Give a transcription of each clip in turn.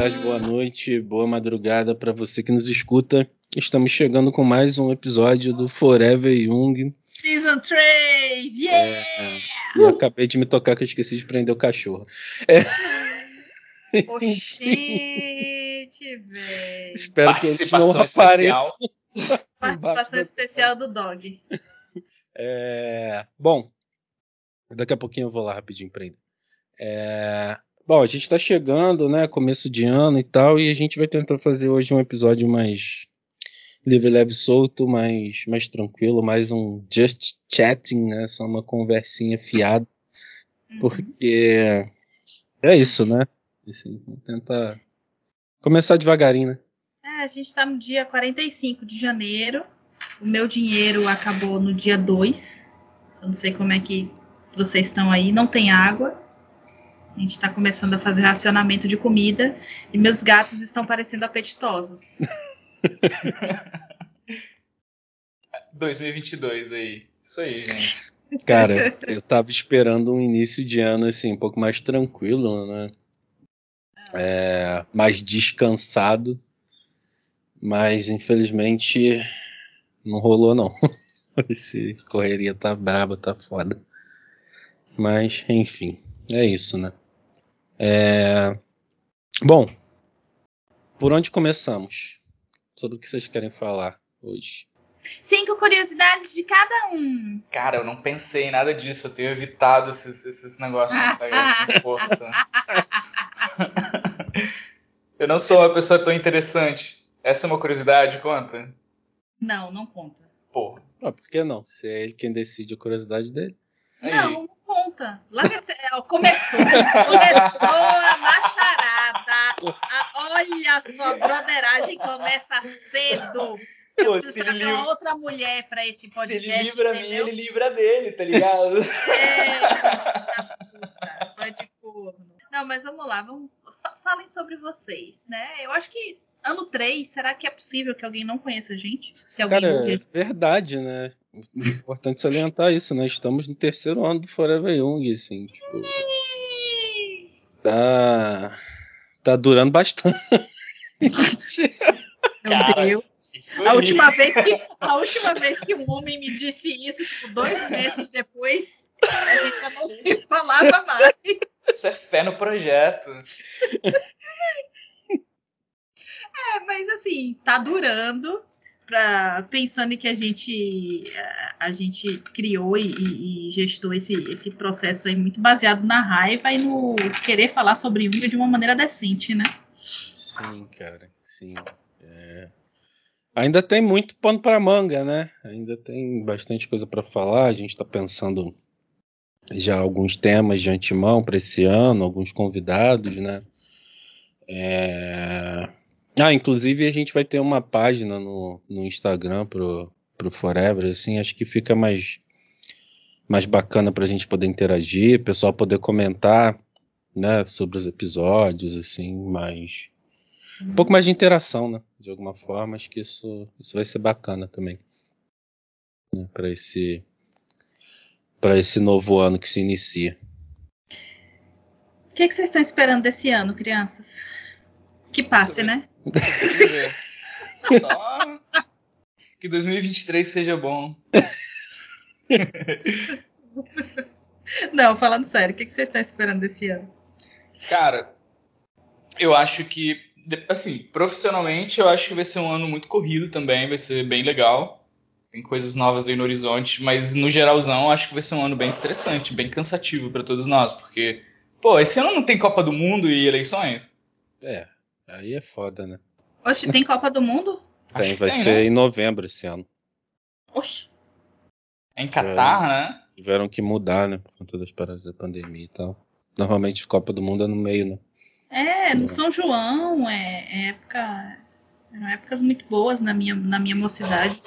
tarde, boa noite, boa madrugada para você que nos escuta. Estamos chegando com mais um episódio do Forever Young. Season 3! Yeah! É, eu acabei de me tocar que eu esqueci de prender o cachorro. É. Oxente, velho. Espero que eles não apareçam. Participação especial do dog. É, bom, daqui a pouquinho eu vou lá rapidinho prender. É, Bom, a gente está chegando, né? Começo de ano e tal, e a gente vai tentar fazer hoje um episódio mais livre, leve, solto, mais, mais tranquilo, mais um just chatting, né? Só uma conversinha fiada. Uhum. Porque é isso, né? Assim, vamos tentar começar devagarinho, né? É, a gente está no dia 45 de janeiro. O meu dinheiro acabou no dia 2. Eu não sei como é que vocês estão aí. Não tem água. A gente está começando a fazer racionamento de comida e meus gatos estão parecendo apetitosos. 2022 aí. Isso aí, gente. Cara, eu tava esperando um início de ano assim, um pouco mais tranquilo, né? É, mais descansado. Mas infelizmente não rolou não. Esse correria tá braba, tá foda. Mas, enfim, é isso, né? É... Bom, por onde começamos? Sobre o que vocês querem falar hoje? Cinco curiosidades de cada um. Cara, eu não pensei em nada disso. Eu tenho evitado esses, esses negócios no Instagram com força. eu não sou uma pessoa tão interessante. Essa é uma curiosidade, conta? Não, não conta. Pô. Ah, por que não? Se é ele quem decide a curiosidade dele. Não, conta. Larga de... Começou. Começou a macharada. A... Olha só, broderagem começa cedo. Eu Pô, preciso trazer livra... outra mulher pra esse podcast. Se ele livra mim, ele livra dele, tá ligado? É, puta, de corno. Não, mas vamos lá, vamos... falem sobre vocês, né? Eu acho que ano 3, será que é possível que alguém não conheça a gente? Se alguém Cara, é verdade, né? Importante salientar isso, né? Estamos no terceiro ano do Forever Young, assim, tipo. Tá. Tá durando bastante. Meu Cara, Deus. A última, vez que, a última vez que um homem me disse isso, tipo, dois meses depois, a gente já não se falava mais. Isso é fé no projeto. É, mas assim, tá durando. Pra, pensando em que a gente a gente criou e, e, gestou esse, esse processo aí muito baseado na raiva e no querer falar sobre Jung de uma maneira decente, né? Sim, cara, sim. É... Ainda tem muito pano para manga, né? Ainda tem bastante coisa para falar. A gente está pensando já alguns temas de antemão para esse ano, alguns convidados, né? É... Ah, inclusive a gente vai ter uma página no, no Instagram pro, pro Forever, assim, acho que fica mais, mais bacana pra gente poder interagir, pessoal poder comentar, né, sobre os episódios, assim, mais... Um pouco mais de interação, né, de alguma forma, acho que isso, isso vai ser bacana também, né, para esse para esse novo ano que se inicia. O que, que vocês estão esperando desse ano, crianças? Que passe, né? Só que 2023 seja bom. Não, falando sério, o que vocês estão esperando desse ano? Cara, eu acho que, assim, profissionalmente, eu acho que vai ser um ano muito corrido também, vai ser bem legal. Tem coisas novas aí no horizonte, mas no geralzão, acho que vai ser um ano bem estressante, bem cansativo para todos nós, porque, pô, esse ano não tem Copa do Mundo e eleições? É, Aí é foda, né? Oxe, tem Copa do Mundo? Tem, vai tem, ser né? em novembro esse ano. Oxe. É em Catar, né? Tiveram que mudar, né? Por conta das paradas da pandemia e tal. Normalmente Copa do Mundo é no meio, né? É, no São João, é, é época. Eram épocas muito boas na minha, na minha mocidade.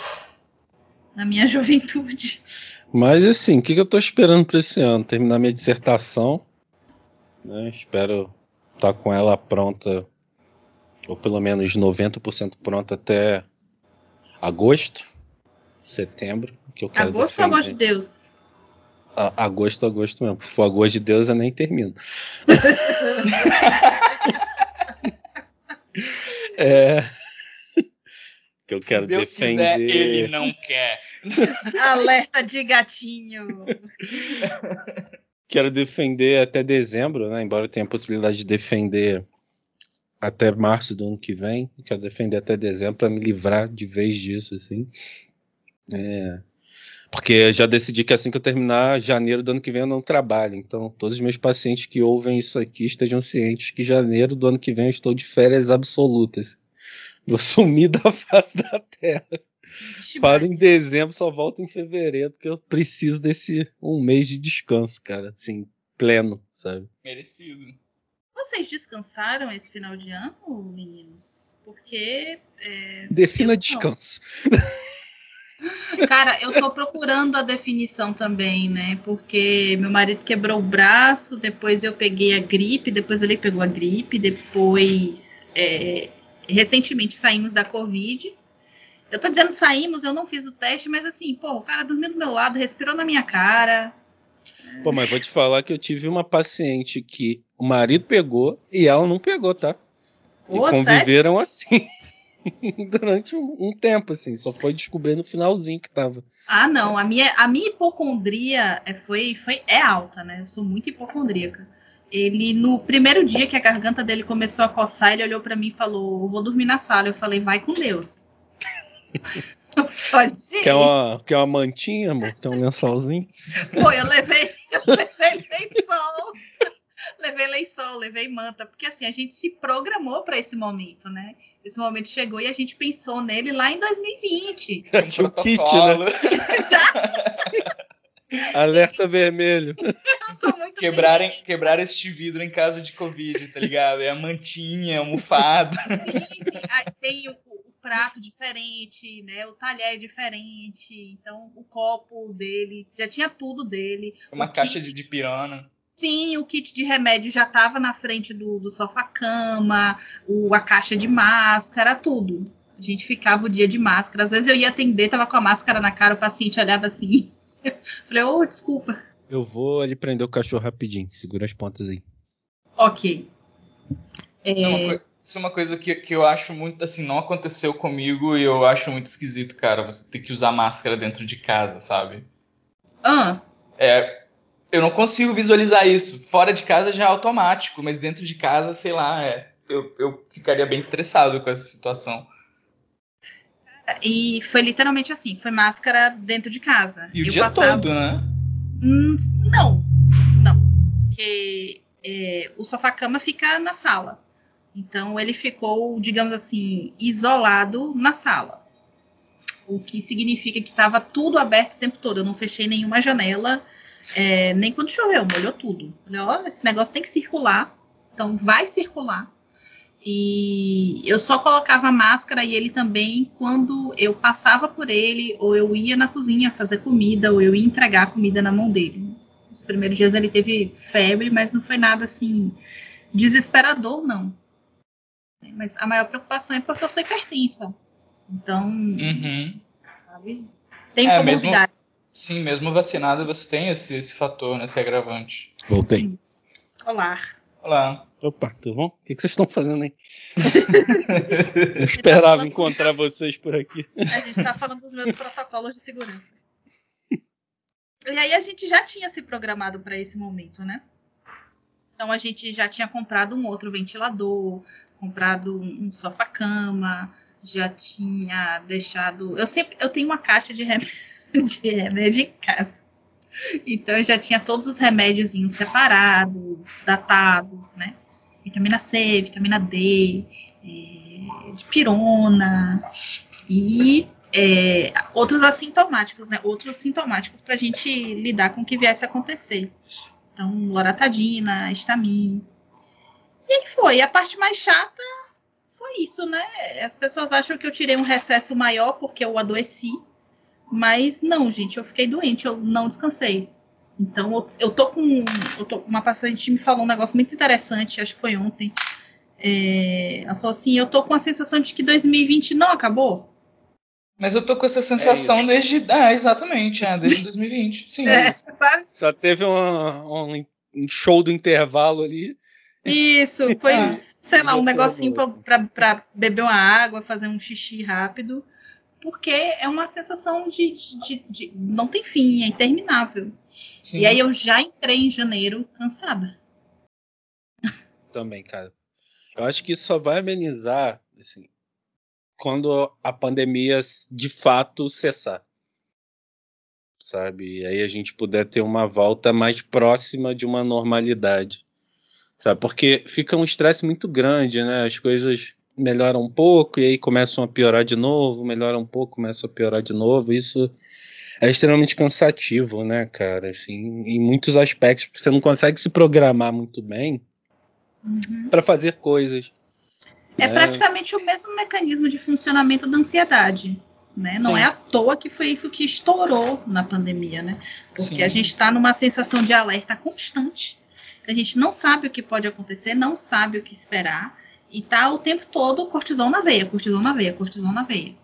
Na minha juventude. Mas assim, o que, que eu tô esperando para esse ano? Terminar minha dissertação. Né? Espero estar tá com ela pronta ou pelo menos 90% pronto até agosto, setembro, que eu quero Agosto ou agosto de Deus? A, agosto, agosto mesmo. Se for agosto de Deus, eu nem termino. É. Que eu quero Se Deus defender. quiser, ele não quer. Alerta de gatinho. Quero defender até dezembro, né? Embora eu tenha a possibilidade de defender até março do ano que vem. Quero defender até dezembro para me livrar de vez disso, assim. É, porque já decidi que assim que eu terminar janeiro do ano que vem eu não trabalho. Então, todos os meus pacientes que ouvem isso aqui estejam cientes que janeiro do ano que vem eu estou de férias absolutas. Vou sumir da face da terra. Para em dezembro, só volto em fevereiro, porque eu preciso desse um mês de descanso, cara. Assim, pleno, sabe? Merecido. Vocês descansaram esse final de ano, meninos? Porque. É, Defina eu descanso. Cara, eu tô procurando a definição também, né? Porque meu marido quebrou o braço, depois eu peguei a gripe, depois ele pegou a gripe, depois. é, recentemente saímos da Covid. Eu tô dizendo saímos, eu não fiz o teste, mas assim, pô, o cara dormiu do meu lado, respirou na minha cara. Pô, mas vou te falar que eu tive uma paciente que o marido pegou e ela não pegou, tá? E Pô, sério? conviveram assim. Durante um, um tempo, assim, só foi descobrir no finalzinho que tava. Ah, não. A minha, a minha hipocondria é, foi, foi, é alta, né? Eu sou muito hipocondríaca. Ele, no primeiro dia que a garganta dele começou a coçar, ele olhou pra mim e falou: Vou dormir na sala. Eu falei: Vai com Deus. Pode ir. Quer uma, quer uma mantinha, amor? Tem um lençolzinho? Pô, eu levei, eu levei lençol. levei lençol, levei manta. Porque assim, a gente se programou pra esse momento, né? Esse momento chegou e a gente pensou nele lá em 2020. Tinha o kit, né? Alerta vermelho. Quebrarem, quebrar este vidro em caso de Covid, tá ligado? É a mantinha, a almofada. Sim, sim. Aí tem o, o prato diferente, né? O talher é diferente. Então, o copo dele, já tinha tudo dele. Uma O caixa kit- de, de pirona. Sim, o kit de remédio já estava na frente do, do sofá-cama, a caixa de máscara, tudo. A gente ficava o dia de máscara. Às vezes eu ia atender, tava com a máscara na cara, o paciente olhava assim. Falei, ô, desculpa. Eu vou ali prender o cachorro rapidinho. Segura as pontas aí. Ok. É uma, É, coi- isso é uma coisa que, que eu acho muito assim, não aconteceu comigo e eu acho muito esquisito, cara. Você ter que usar máscara dentro de casa, sabe? ah, É, eu não consigo visualizar isso. Fora de casa já é automático, mas dentro de casa, sei lá, é, eu, eu ficaria bem estressado com essa situação. e foi literalmente assim, foi máscara dentro de casa. E o eu dia passava, todo, né? Hum, não, não. Porque é, o sofá-cama fica na sala. Então ele ficou, digamos assim, isolado na sala. O que significa que estava tudo aberto o tempo todo. Eu não fechei nenhuma janela, é, nem quando choveu, molhou tudo. Falei, ó, esse negócio tem que circular. Então vai circular. E eu só colocava máscara e ele também quando eu passava por ele, ou eu ia na cozinha fazer comida, ou eu ia entregar comida na mão dele. Os primeiros dias ele teve febre, mas não foi nada assim desesperador, não. Mas a maior preocupação é porque eu sou hipertensa. Então, Uhum. sabe? Tem É, comorbidade. Sim, mesmo vacinado você tem esse, esse fator, né, esse agravante. Voltei. Sim. Olá. Olá. Opa, tudo bom? O que, que vocês estão fazendo aí? Eu esperava encontrar vocês por aqui. A gente tá falando dos meus protocolos de segurança. E aí a gente já tinha se programado para esse momento, né? Então a gente já tinha comprado um outro ventilador, comprado um sofá-cama, já tinha deixado. Eu sempre eu tenho uma caixa de remédio, de remédio em casa. Então eu já tinha todos os remédiozinhos separados, datados, né? Vitamina C, vitamina D, é, de pirona e é, outros assintomáticos, né? Outros sintomáticos para a gente lidar com o que viesse a acontecer. Então, loratadina, estamin. E aí foi. A parte mais chata foi isso, né? As pessoas acham que eu tirei um recesso maior porque eu adoeci. Mas não, gente, eu fiquei doente, eu não descansei. Então, eu, eu tô com. Eu tô, uma paciente me falou um negócio muito interessante, acho que foi ontem. É, ela falou assim: eu tô com a sensação de que 2020 não acabou. Mas eu tô com essa sensação isso. desde. Ah, exatamente, é, desde 2020. Sim, É, é? Só teve uma- um, um show do intervalo ali. Isso, foi Ah. sei lá, um negocinho para beber uma água, fazer um xixi rápido, porque é uma sensação de, de, de, de não tem fim, é interminável. Sim. E aí eu já entrei em janeiro cansada. Também, cara. Eu acho que isso só vai amenizar assim, quando a pandemia de fato cessar. Sabe? E aí a gente puder ter uma volta mais próxima de uma normalidade. Sabe? Porque fica um estresse muito grande, né? As coisas melhoram um pouco e aí começam a piorar de novo, melhoram um pouco, começam a piorar de novo. Isso é extremamente cansativo, né, cara? Assim, em muitos aspectos, porque você não consegue se programar muito bem uhum. para fazer coisas. É né? praticamente o mesmo mecanismo de funcionamento da ansiedade. Né? Não Sim. é à toa que foi isso que estourou na pandemia, né? Porque Sim. a gente está numa sensação de alerta constante. A gente não sabe o que pode acontecer, não sabe o que esperar. E tá o tempo todo cortisol na veia, cortisol na veia, cortisol na veia.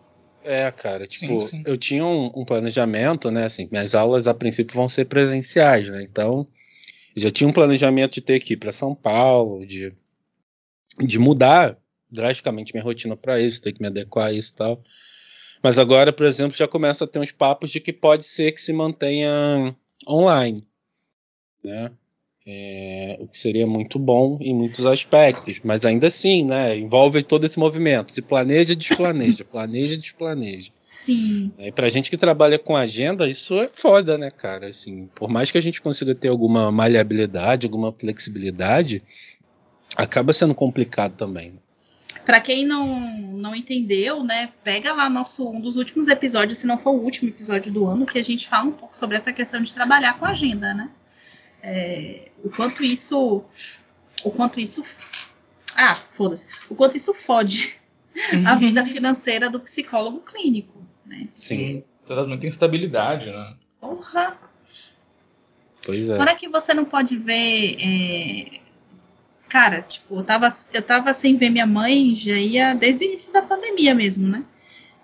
É, cara, tipo, sim, sim. eu tinha um, um, planejamento, né? Assim, minhas aulas a princípio vão ser presenciais, né? Então, eu já tinha um planejamento de ter que ir para São Paulo, de, de mudar drasticamente minha rotina para isso, ter que me adequar a isso e tal. Mas agora, por exemplo, já começa a ter uns papos de que pode ser que se mantenha online, né? É, o que seria muito bom em muitos aspectos, mas ainda assim, né? Envolve todo esse movimento. Se planeja, desplaneja, planeja, desplaneja. Sim. E pra gente que trabalha com agenda, isso é foda, né, cara? Assim, por mais que a gente consiga ter alguma maleabilidade, alguma flexibilidade, acaba sendo complicado também. Para quem não, não entendeu, né, pega lá nosso um dos últimos episódios, se não for o último episódio do ano, que a gente fala um pouco sobre essa questão de trabalhar com agenda, né? É, o quanto isso, o quanto isso, ah, foda-se, o quanto isso fode a uhum. vida financeira do psicólogo clínico, né? Sim, traz muita instabilidade, né? Porra. Pois é. Fora que você não pode ver é, cara, tipo, eu tava, eu tava sem ver minha mãe já ia desde o início da pandemia mesmo, né?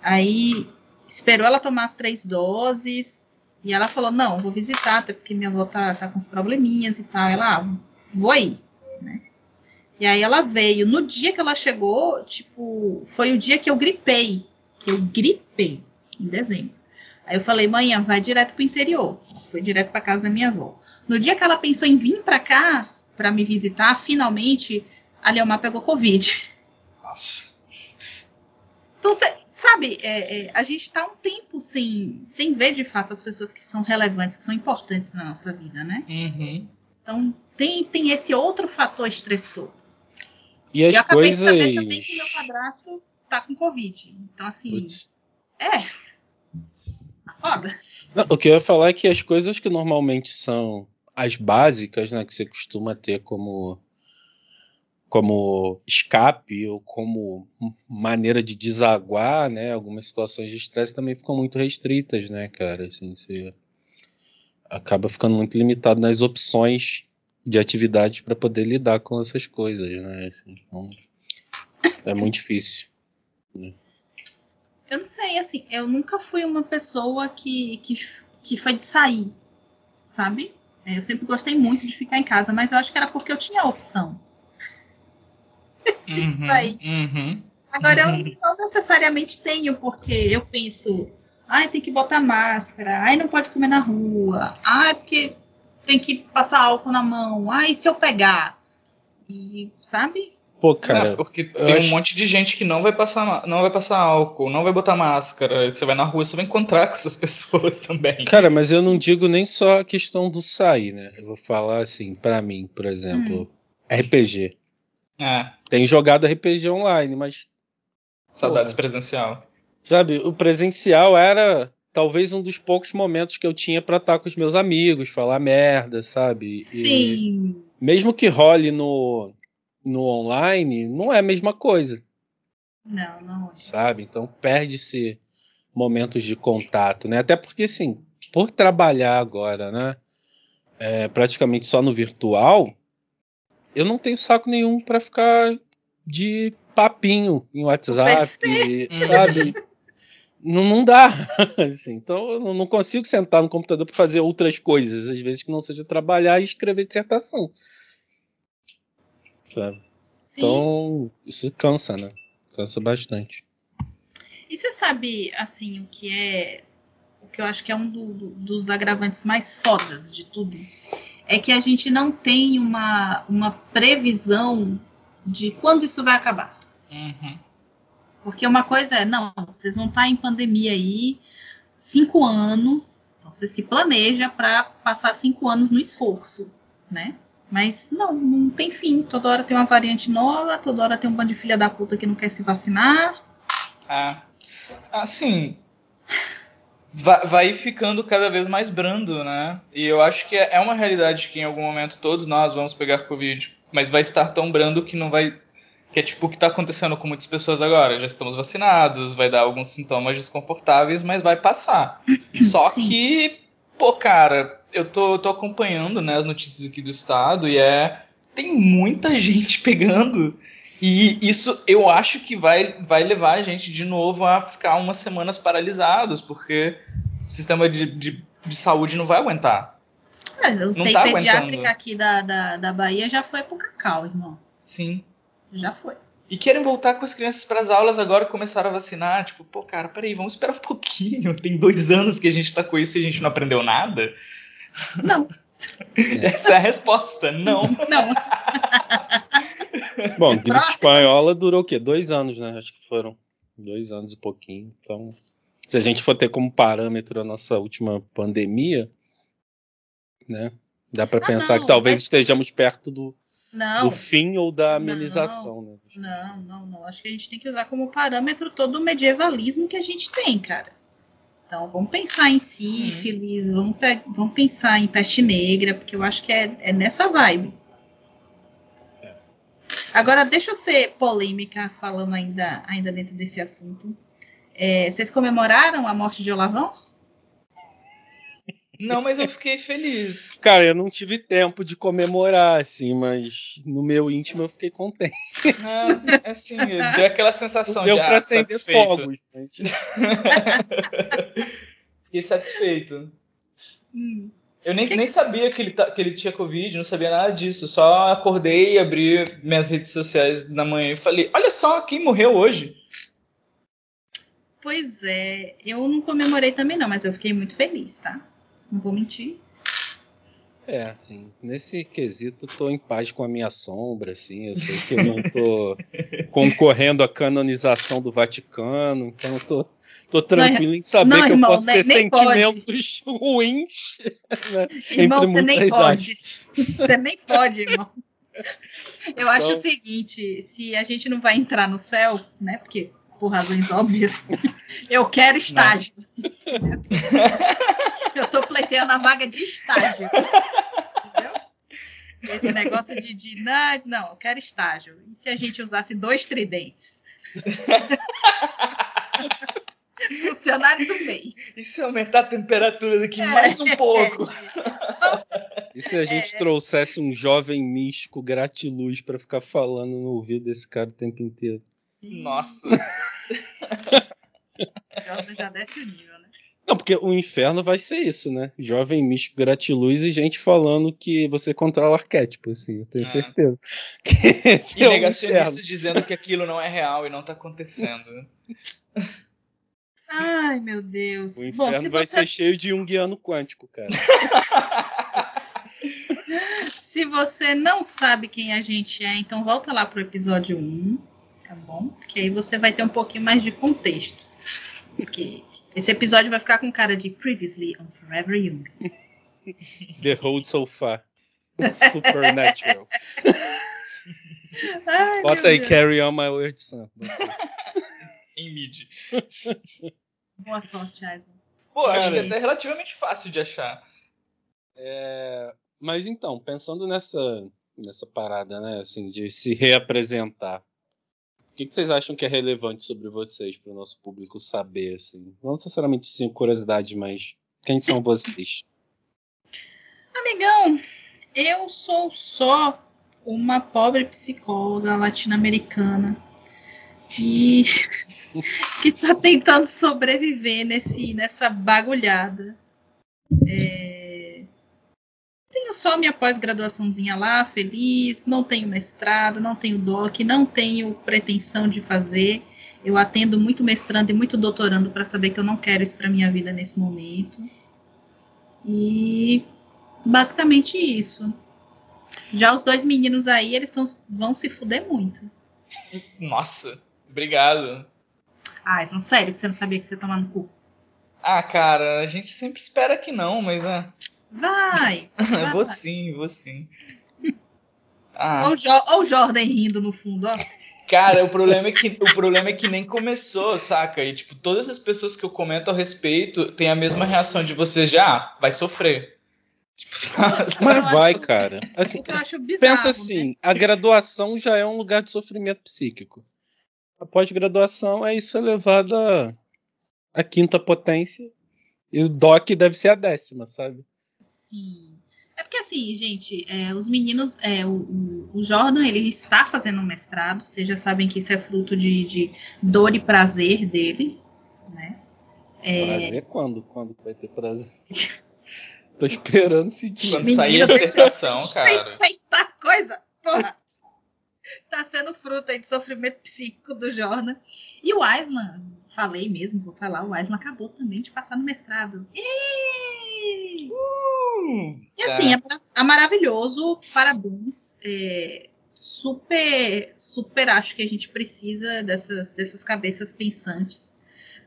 Aí esperou ela tomar as três doses e ela falou: Não, vou visitar, até porque minha avó tá, tá com uns probleminhas e tal. Ela, ah, vou aí, né? E aí ela veio. No dia que ela chegou, tipo, foi o dia que eu gripei. Que eu gripei em dezembro. Aí eu falei, manhã, vai direto pro interior. Foi direto pra casa da minha avó. No dia que ela pensou em vir pra cá, para me visitar, finalmente a Leomar pegou Covid. Nossa. Então, cê, sabe, é, é, a gente está um tempo sem, sem ver de fato as pessoas que são relevantes, que são importantes na nossa vida, né? Uhum. Então, tem, tem esse outro fator estressor. E as eu acabei coisas... de saber também que meu padrasto tá com Covid. Então, assim. Putz. É. Tá foda. Não, o que eu ia falar é que as coisas que normalmente são as básicas, né, que você costuma ter como como escape ou como maneira de desaguar, né, algumas situações de estresse também ficam muito restritas, né, cara, assim, você acaba ficando muito limitado nas opções de atividades para poder lidar com essas coisas, né, assim, então é muito difícil. Né? Eu não sei, assim, eu nunca fui uma pessoa que, que, que foi de sair, sabe? É, eu sempre gostei muito de ficar em casa, mas eu acho que era porque eu tinha a opção. Uhum, aí. Uhum, Agora eu não necessariamente tenho, porque eu penso, ai, tem que botar máscara, ai, não pode comer na rua, ai, porque tem que passar álcool na mão, ai, se eu pegar. E, sabe? Pô, cara. Não, porque tem acho... um monte de gente que não vai passar, não vai passar álcool, não vai botar máscara. Você vai na rua, você vai encontrar com essas pessoas também. Cara, mas eu Sim. não digo nem só a questão do sair, né? Eu vou falar assim, para mim, por exemplo, hum. RPG. É. Tem jogado RPG online, mas. Saudades porra, presencial. Sabe, o presencial era talvez um dos poucos momentos que eu tinha para estar com os meus amigos, falar merda, sabe? Sim. E mesmo que role no no online não é a mesma coisa. Não, não é. Sabe? Então perde-se momentos de contato, né? Até porque, assim, por trabalhar agora, né? É, praticamente só no virtual, eu não tenho saco nenhum para ficar de papinho em WhatsApp, sabe? não, não dá. Assim, então eu não consigo sentar no computador para fazer outras coisas, às vezes que não seja trabalhar e escrever dissertação. Sabe? Sim. Então, isso cansa, né? Cansa bastante. E você sabe, assim, o que é. O que eu acho que é um do, do, dos agravantes mais fodas de tudo? É que a gente não tem uma, uma previsão de quando isso vai acabar. Uhum. Porque uma coisa é, não, vocês vão estar em pandemia aí cinco anos, então você se planeja para passar cinco anos no esforço, né? Mas não, não tem fim. Toda hora tem uma variante nova, toda hora tem um bando de filha da puta que não quer se vacinar. Ah, assim, vai, ficando cada vez mais brando, né? E eu acho que é uma realidade que em algum momento todos nós vamos pegar Covid, mas vai estar tão brando que não vai. Que é tipo o que está acontecendo com muitas pessoas agora. Já estamos vacinados, vai dar alguns sintomas desconfortáveis, mas vai passar. Só Sim. que, pô, cara, eu tô, tô acompanhando né, as notícias aqui do estado e é. Tem muita gente pegando. E isso eu acho que vai, vai levar a gente de novo a ficar umas semanas paralisados, porque o sistema de, de, de saúde não vai aguentar. É, o não tá pediátrica aqui da, da, da Bahia já foi pro cacau, irmão. Sim. Já foi. E querem voltar com as crianças para as aulas agora começaram a vacinar. Tipo, pô, cara, peraí, vamos esperar um pouquinho. Tem dois anos que a gente tá com isso e a gente não aprendeu nada. Não. Essa é a resposta, não. Não. Bom, gripe espanhola durou o quê? Dois anos, né? Acho que foram dois anos e pouquinho. Então, se a gente for ter como parâmetro a nossa última pandemia, né? Dá para pensar não, que talvez estejamos perto do, do fim ou da amenização, não, né? Não, não, não. Acho que a gente tem que usar como parâmetro todo o medievalismo que a gente tem, cara. Então, vamos pensar em sífilis, uhum. vamos, vamos pensar em peste negra, porque eu acho que é, é nessa vibe. Agora, deixa eu ser polêmica falando ainda, ainda dentro desse assunto. É, vocês comemoraram a morte de Olavão? Não, mas eu fiquei feliz. Cara, eu não tive tempo de comemorar, assim, mas no meu íntimo eu fiquei contente. É, assim, deu aquela sensação deu de pra ah, acender fogos. Né? fiquei satisfeito. Hum. Eu nem, nem sabia que ele, tá, que ele tinha Covid, não sabia nada disso. Só acordei, abri minhas redes sociais na manhã e falei: Olha só quem morreu hoje. Pois é, eu não comemorei também não, mas eu fiquei muito feliz, tá? Não vou mentir. É, assim, nesse quesito tô em paz com a minha sombra, assim, eu sei que eu não tô concorrendo à canonização do Vaticano, então tô, tô tranquilo não, em saber não, que irmão, eu posso ter sentimentos pode. ruins. Né, irmão, você nem pode. Você nem pode, irmão. Eu então... acho o seguinte, se a gente não vai entrar no céu, né, porque por razões óbvias, eu quero estágio. Eu tô pleiteando a vaga de estágio. Entendeu? Esse negócio de, de não, não, eu quero estágio. E se a gente usasse dois tridentes? Funcionário do mês. E se aumentar a temperatura daqui é, mais um pouco? É, e se a gente é. trouxesse um jovem místico gratiluz para ficar falando no ouvido desse cara o tempo inteiro? Nossa. já desce o nível, né? Não, porque o inferno vai ser isso, né? Jovem místico gratiluz e gente falando que você controla arquétipo, assim, eu tenho é. certeza. e é negacionistas dizendo que aquilo não é real e não tá acontecendo. Ai, meu Deus. O inferno Bom, vai você... ser cheio de Jungiano quântico, cara. se você não sabe quem a gente é, então volta lá pro episódio 1, tá bom? Porque aí você vai ter um pouquinho mais de contexto. Porque esse episódio vai ficar com cara de Previously on Forever Young. The Road So Far. Supernatural. Ai, Bota aí, Deus. Carry On My Weird Son. Em mid. Boa sorte, Aislan. Pô, acho que é até relativamente fácil de achar. É, mas então, pensando nessa, nessa parada, né, assim, de se reapresentar. O que, que, vocês acham que é relevante sobre vocês para o nosso público saber, assim? Não necessariamente sim curiosidade, mas quem são vocês? Amigão, eu sou só uma pobre psicóloga latino-americana que que está tentando sobreviver nesse nessa bagulhada. É... Tenho só minha pós-graduaçãozinha lá, feliz, não tenho mestrado, não tenho doc, não tenho pretensão de fazer. Eu atendo muito mestrando e muito doutorando para saber que eu não quero isso para minha vida nesse momento. E basicamente isso. Já os dois meninos aí, eles tão, vão se fuder muito. Nossa, obrigado. Ah, não sério que você não sabia que você toma no cu? Ah, cara, a gente sempre espera que não, mas né? Vai! vai. vou sim, vou sim. Ah. Olha o, jo o Jordan rindo no fundo, ó. Cara, o problema, é que, o problema é que nem começou, saca? E, tipo, todas as pessoas que eu comento a respeito têm a mesma reação de você já, ah, vai sofrer. Tipo, Mas vai, cara. Assim, bizarro, pensa assim, né? a graduação já é um lugar de sofrimento psíquico. A pós-graduação é isso elevado à quinta potência. E o DOC deve ser a décima, sabe? Sim. É porque assim, gente, é, os meninos, é, o, o, Jordan, ele está fazendo um mestrado, vocês já sabem que isso é fruto de, de dor e prazer dele, né? É... Prazer quando? Quando vai ter prazer? Tô esperando esse dia. Quando sair a dissertação, cara. Feita coisa, porra! Tá sendo fruto aí de sofrimento psíquico do Jordan. E o Aislan, falei mesmo, vou falar, o Aislan acabou também de passar no mestrado. E, uh, e assim, é, é maravilhoso, parabéns. É, super, super acho que a gente precisa dessas, dessas cabeças pensantes.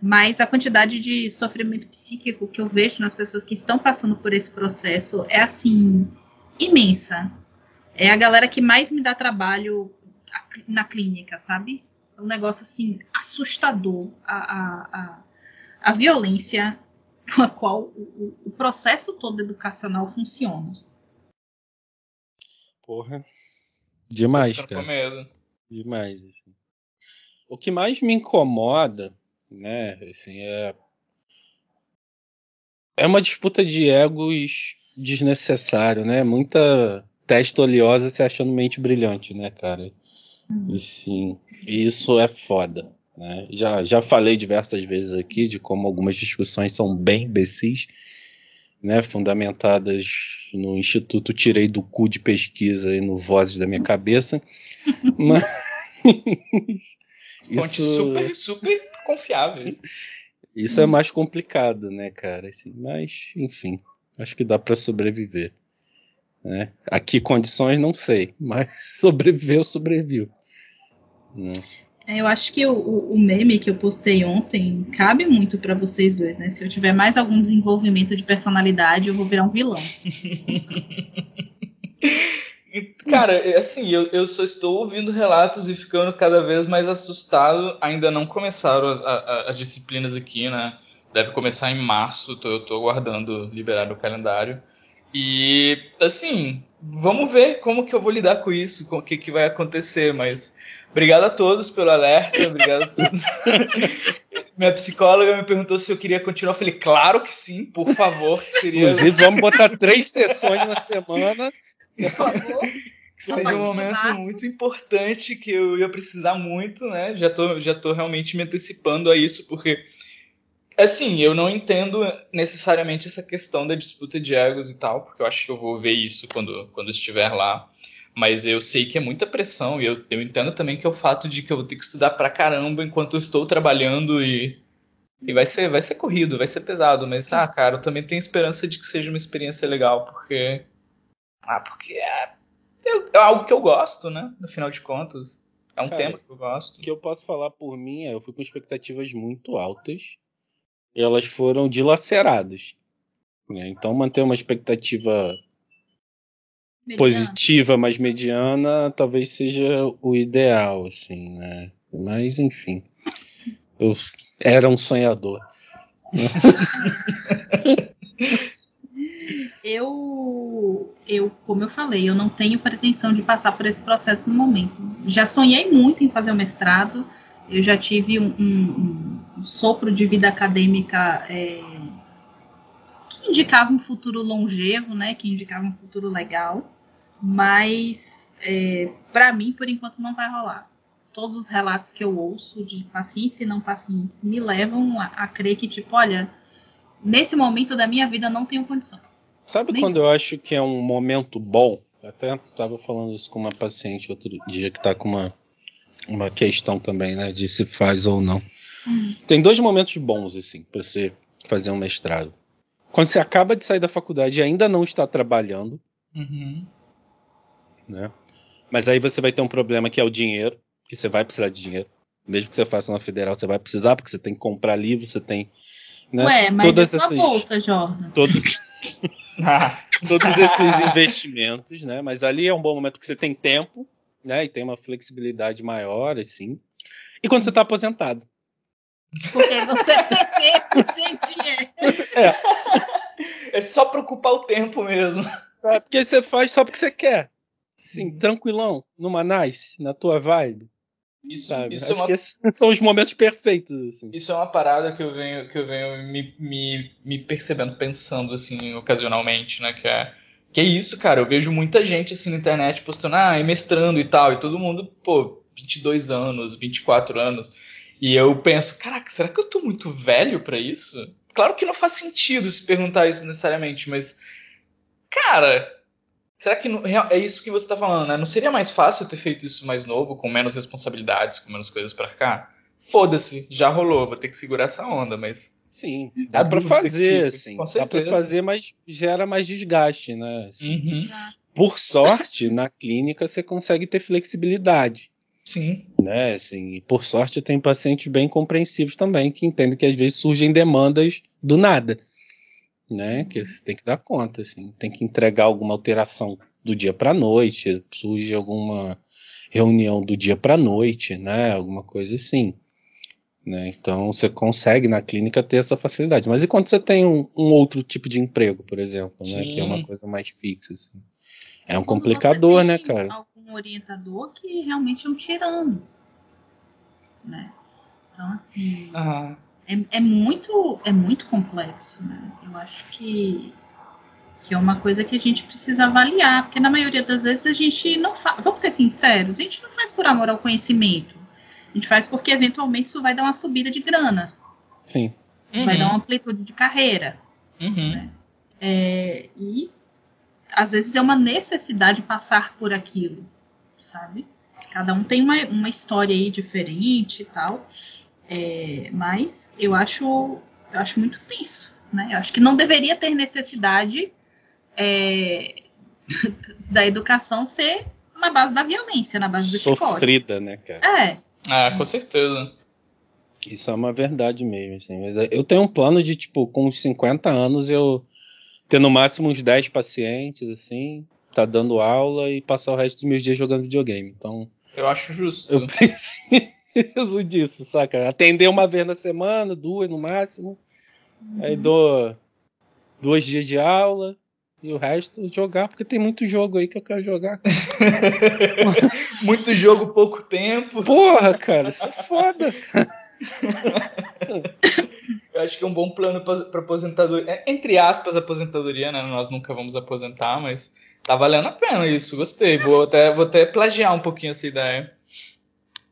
Mas a quantidade de sofrimento psíquico que eu vejo nas pessoas que estão passando por esse processo é assim imensa. É a galera que mais me dá trabalho na clínica, sabe? É um negócio assim assustador a, a, a, a violência com a qual o, o, processo todo educacional funciona. Porra. Demais, cara. Medo. Demais. Assim. O que mais me incomoda, né, assim, é é uma disputa de egos desnecessário, né? Muita testa oleosa se achando mente brilhante, né, cara? E sim, isso é foda. Né? Já, já falei diversas vezes aqui de como algumas discussões são bem imbecis, né? fundamentadas no Instituto Tirei do Cu de Pesquisa e no Vozes da Minha Cabeça. Mas. Fontes isso... super, super confiáveis. Isso é mais complicado, né, cara? Assim, mas, enfim, acho que dá para sobreviver. Né? Aqui condições não sei, mas sobreviveu, sobreviu. Né? Eu acho que o, o, meme que eu postei ontem cabe muito para vocês dois, né? Se eu tiver mais algum desenvolvimento de personalidade, eu vou virar um vilão. Cara, é assim, eu, eu só estou ouvindo relatos e ficando cada vez mais assustado. Ainda não começaram as disciplinas aqui, né? Deve começar em março, tô, eu estou aguardando liberar o calendário. E, assim, vamos ver como que eu vou lidar com isso, com o que, que vai acontecer, mas Obrigado a todos pelo alerta, obrigado a todos. Minha psicóloga me perguntou se eu queria continuar. Eu falei, claro que sim, por favor. Seria... Inclusive, vamos botar três sessões na semana. Por favor. Seria um momento muito importante que eu ia precisar muito, né? Já tô, já tô realmente me antecipando a isso, porque, assim, eu não entendo necessariamente essa questão da disputa de egos e tal, porque eu acho que eu vou ver isso quando, quando estiver lá. Mas eu sei que é muita pressão e eu, eu entendo também que é o fato de que eu vou ter que estudar pra caramba enquanto eu estou trabalhando e, e vai ser vai ser corrido, vai ser pesado, mas ah, cara, eu também tenho esperança de que seja uma experiência legal, porque ah, porque é, é, é algo que eu gosto, né? No final de contas, é um cara, tema que eu gosto. O que eu posso falar por mim é, eu fui com expectativas muito altas elas foram dilaceradas. Né? Então manter uma expectativa mediana. positiva, mas mediana, talvez seja o ideal, assim, né? Mas, enfim, eu era um sonhador. eu, eu, como eu falei, eu não tenho pretensão de passar por esse processo no momento. Já sonhei muito em fazer o mestrado, eu já tive um, um, um sopro de vida acadêmica é, que indicava um futuro longevo, né? Que indicava um futuro legal mas é, para mim, por enquanto, não vai rolar. Todos os relatos que eu ouço de pacientes e não pacientes me levam a, a crer que, tipo, olha, nesse momento da minha vida não tenho condições. Sabe Nem- quando eu acho que é um momento bom? Eu até estava falando isso com uma paciente outro dia que está com uma, uma questão também, né? De se faz ou não. Hum. Tem dois momentos bons, assim, para você fazer um mestrado. Quando você acaba de sair da faculdade e ainda não está trabalhando, Uhum. né? Mas aí você vai ter um problema que é o dinheiro, que você vai precisar de dinheiro. Mesmo que você faça na federal, você vai precisar, porque você tem que comprar livro, você tem. Né? Ué, mas Todas é sua essas- bolsa, Jordan. Todos, Ah, todos esses investimentos, né? Mas ali é um bom momento que você tem tempo, né? E tem uma flexibilidade maior, assim. E quando você está aposentado. Porque você tem tempo, tem dinheiro. é só pra ocupar o tempo mesmo. É porque você faz só porque você quer. Sim, tranquilão, numa nice, na tua vibe, Isso, sabe? isso, é uma, esses são os momentos perfeitos, assim. isso é uma parada que eu venho, que eu venho me, me, me percebendo, pensando assim, ocasionalmente, né? Que é, que é isso, cara. Eu vejo muita gente assim na internet postando, ah, e mestrando e tal, e todo mundo, pô, 22 anos, 24 anos. E eu penso, caraca, será que eu tô muito velho pra isso? Claro que não faz sentido se perguntar isso necessariamente, mas, cara, será que não- é isso que você tá falando, né? Não seria mais fácil eu ter feito isso mais novo, com menos responsabilidades, com menos coisas pra cá? Foda-se, já rolou, vou ter que segurar essa onda, mas. Sim, dá dúvida fazer, que- assim. Dá certeza. fazer, mas gera mais desgaste, né? assim. Uhum, Por sorte, na clínica você consegue ter flexibilidade, sim. né? Assim, e por sorte eu tenho pacientes bem compreensivos também, que entendem que às vezes surgem demandas do nada, né? Que você tem que dar conta, assim. Tem que entregar alguma alteração do dia para noite, surge alguma reunião do dia para noite, né? Alguma coisa assim. Né? Então você consegue na clínica ter essa facilidade. Mas e quando você tem um, um outro tipo de emprego, por exemplo, né? Que é uma coisa mais fixa. Assim. É um Quando complicador, você né, tem cara? Algum orientador que realmente é um tirano, né? Então, assim, Ah, é, é muito é muito complexo, né? Eu acho que que é uma coisa que a gente precisa avaliar, porque na maioria das vezes a gente não faz, vamos ser sinceros, a gente não faz por amor ao conhecimento. A gente faz porque eventualmente isso vai dar uma subida de grana, Sim. vai uhum, dar uma amplitude de carreira. uhum. É, e às vezes é uma necessidade passar por aquilo, sabe? Cada um tem uma, uma história aí diferente e tal. É, mas eu acho, eu acho muito tenso, né? Eu acho que não deveria ter necessidade é, da educação ser na base da violência, na base do chicote. Sofrida, né, cara? É, Ah, com certeza. Isso é uma verdade mesmo, assim. É- eu tenho um plano de, tipo, com uns 50 anos eu ter no máximo uns 10 pacientes, assim, tá dando aula e passar o resto dos meus dias jogando videogame. Então, Eu acho justo. eu preciso disso, saca? Atender uma vez na semana, duas no máximo. Aí dou dois dias de aula e o resto jogar, porque tem muito jogo aí que eu quero jogar. Muito jogo, pouco tempo. Porra, cara, isso é foda. Eu acho que é um bom plano para aposentadoria. É, Entre aspas, aposentadoria, né? Nós nunca vamos aposentar, mas tá valendo a pena isso. Gostei. Vou até, vou até plagiar um pouquinho essa ideia.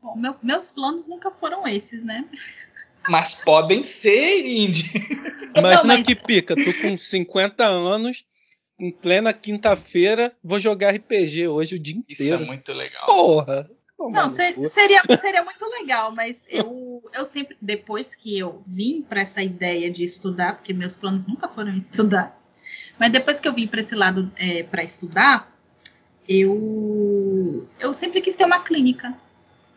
bom, meu- meus planos nunca foram esses, né? Mas podem ser, Indy. Imagina Não, mas- que pica, tu com 50 anos, em plena quinta-feira, vou jogar RPG hoje o dia Isso é inteiro. muito legal. Porra! Não, no se- cu. seria, seria muito legal, mas eu, eu sempre, depois que eu vim para essa ideia de estudar, porque meus planos nunca foram estudar, mas depois que eu vim para esse lado para estudar, eu, eu sempre quis ter uma clínica.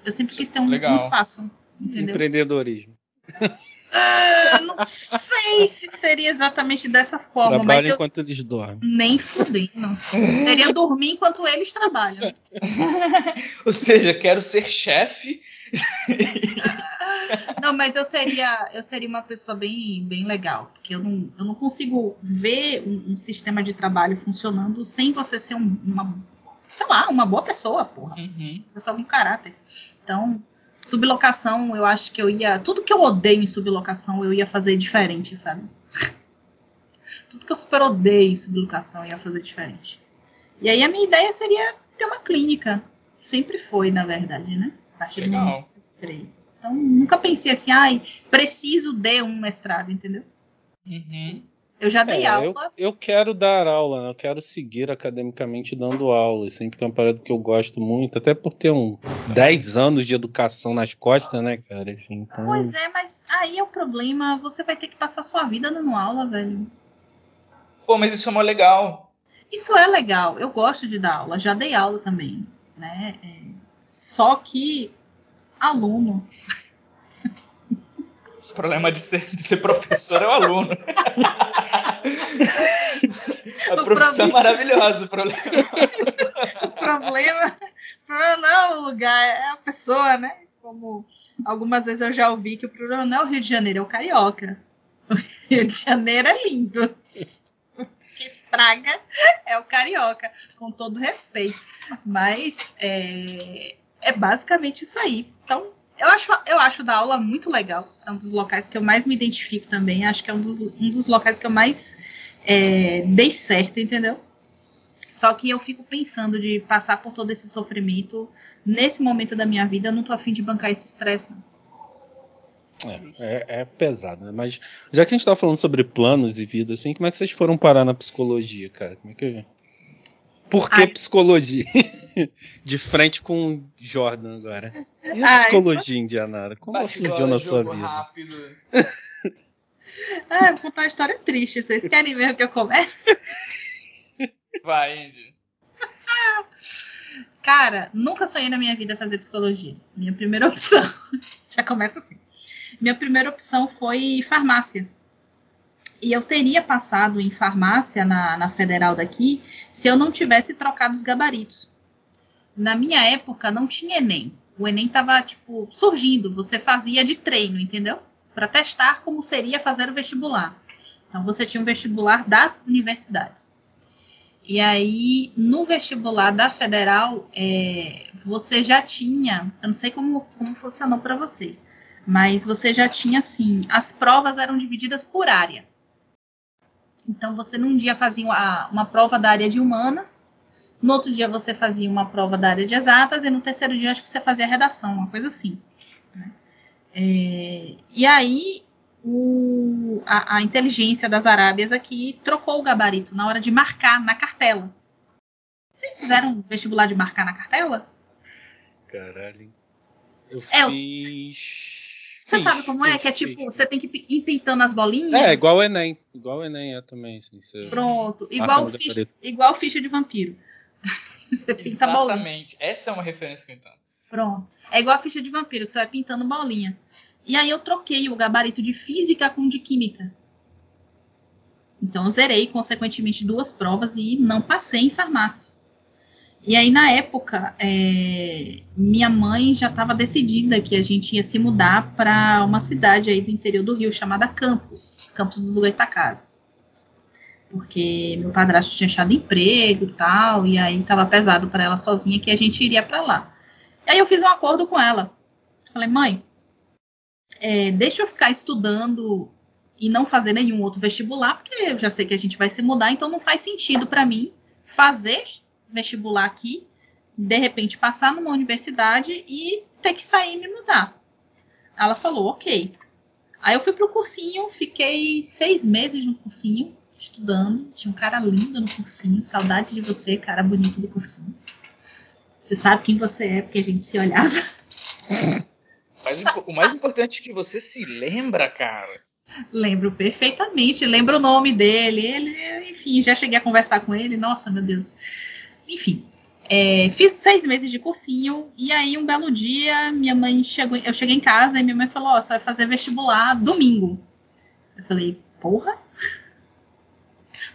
Eu sempre quis ter um, um espaço, entendeu? Empreendedorismo. Ah, não sei se seria exatamente dessa forma, mas Trabalha eu enquanto eles dormem. nem fudendo. Seria dormir enquanto eles trabalham. Ou seja, quero ser chefe. Não, mas eu seria, eu seria uma pessoa bem, bem legal, porque eu não, eu não consigo ver um, um sistema de trabalho funcionando sem você ser um- uma, sei lá, uma boa pessoa, porra. Uhum. Pessoa com caráter. Então, sublocação, eu acho que eu ia. Tudo que eu odeio em sublocação, eu ia fazer diferente, sabe? Tudo que eu super odeio em sublocação, eu ia fazer diferente. E aí a minha ideia seria ter uma clínica. Sempre foi, na verdade, né? A partir do momento Legal. que eu entrei. Então, nunca pensei assim, ai, preciso de um mestrado, entendeu? Uhum. Eu já dei É, aula. eu, eu quero dar aula, né? eu quero seguir academicamente dando aula, sempre que é uma parada que eu gosto muito, até por ter um 10 anos de educação nas costas, né, cara? Enfim, então, Pois é, mas aí é o problema. Você vai ter que passar sua vida dando aula, velho. Pô, mas isso é mó legal. Isso é legal. Eu gosto de dar aula. Já dei aula também, né? É, Só que aluno. O problema de ser, de ser professor é o aluno. A O profissão é problema- maravilhosa. O problema O problema, o problema não é o lugar, é a pessoa, né? Como algumas vezes eu já ouvi que o problema não é o Rio de Janeiro, é o carioca. O Rio de Janeiro é lindo. O que estraga é o carioca, com todo respeito. Mas é, é basicamente isso aí. Então, eu acho, eu acho da aula muito legal. É um dos locais que eu mais me identifico também. Acho que é um dos, um dos locais que eu mais é, dei certo, entendeu? Só que eu fico pensando de passar por todo esse sofrimento. Nesse momento da minha vida, eu não tô afim de bancar esse estresse, é, é- é pesado, né? Mas já que a gente tá falando sobre planos e vida, assim, como é que vocês foram parar na psicologia, cara? Como é que. Por que Ai. psicologia? De frente com Jordan agora. E a Ai, psicologia indianara? Como ela surgiu na sua vida? rápido. Ah, vou contar uma história triste. Vocês querem ver o que eu começo? Vai, Andy. Cara, nunca sonhei na minha vida fazer psicologia. Minha primeira opção. Já começa assim. Minha primeira opção foi farmácia. E eu teria passado em farmácia na, na federal daqui se eu não tivesse trocado os gabaritos. Na minha época não tinha Enem. O Enem tava, tipo, surgindo. Você fazia de treino, entendeu? Para testar como seria fazer o vestibular. Então você tinha um vestibular das universidades. E aí, no vestibular da federal, é, você já tinha, eu não sei como, como funcionou para vocês, mas você já tinha assim, as provas eram divididas por área. Então você num dia fazia uma, uma prova da área de humanas, no outro dia você fazia uma prova da área de exatas, e no terceiro dia acho que você fazia redação, uma coisa assim. né? É, e aí o- a, a inteligência das Arábias aqui trocou o gabarito na hora de marcar na cartela. Vocês fizeram vestibular de marcar na cartela? Caralho. Eu É, eu- fiz. Você fiz, sabe como é? Que é tipo, você tem que ir pintando as bolinhas. É, igual o Enem. Igual o Enem é também. Assim, você... Pronto. Igual, ficha, igual ficha de vampiro. você pinta bolinha. Exatamente. Essa é uma referência que eu entendo. Pronto. É igual a ficha de vampiro, que você vai pintando bolinha. E aí eu troquei o gabarito de física com de química. Então eu zerei, consequentemente, duas provas e não passei em farmácia. E aí, na época, é, minha mãe já estava decidida que a gente ia se mudar para uma cidade aí do interior do Rio chamada Campos, Campos dos Goitacazes. Porque meu padrasto tinha achado emprego e tal, e aí estava pesado para ela sozinha que a gente iria para lá. Aí eu fiz um acordo com ela. Falei, mãe, é, deixa eu ficar estudando e não fazer nenhum outro vestibular, porque eu já sei que a gente vai se mudar, então não faz sentido para mim fazer vestibular aqui, de repente passar numa universidade e ter que sair e me mudar. Ela falou, ok. Aí eu fui pro cursinho, fiquei seis meses no cursinho, estudando. Tinha um cara lindo no cursinho, saudade de você, cara bonito do cursinho. Você sabe quem você é, porque a gente se olhava. Mas o- o mais importante é que você se lembra, cara. Lembro perfeitamente, lembro o nome dele. Ele, enfim, já cheguei a conversar com ele. Nossa, meu Deus. Enfim, é, fiz seis meses de cursinho e aí um belo dia minha mãe chegou, eu cheguei em casa e minha mãe falou: Ó, você vai fazer vestibular domingo. Eu falei: Porra?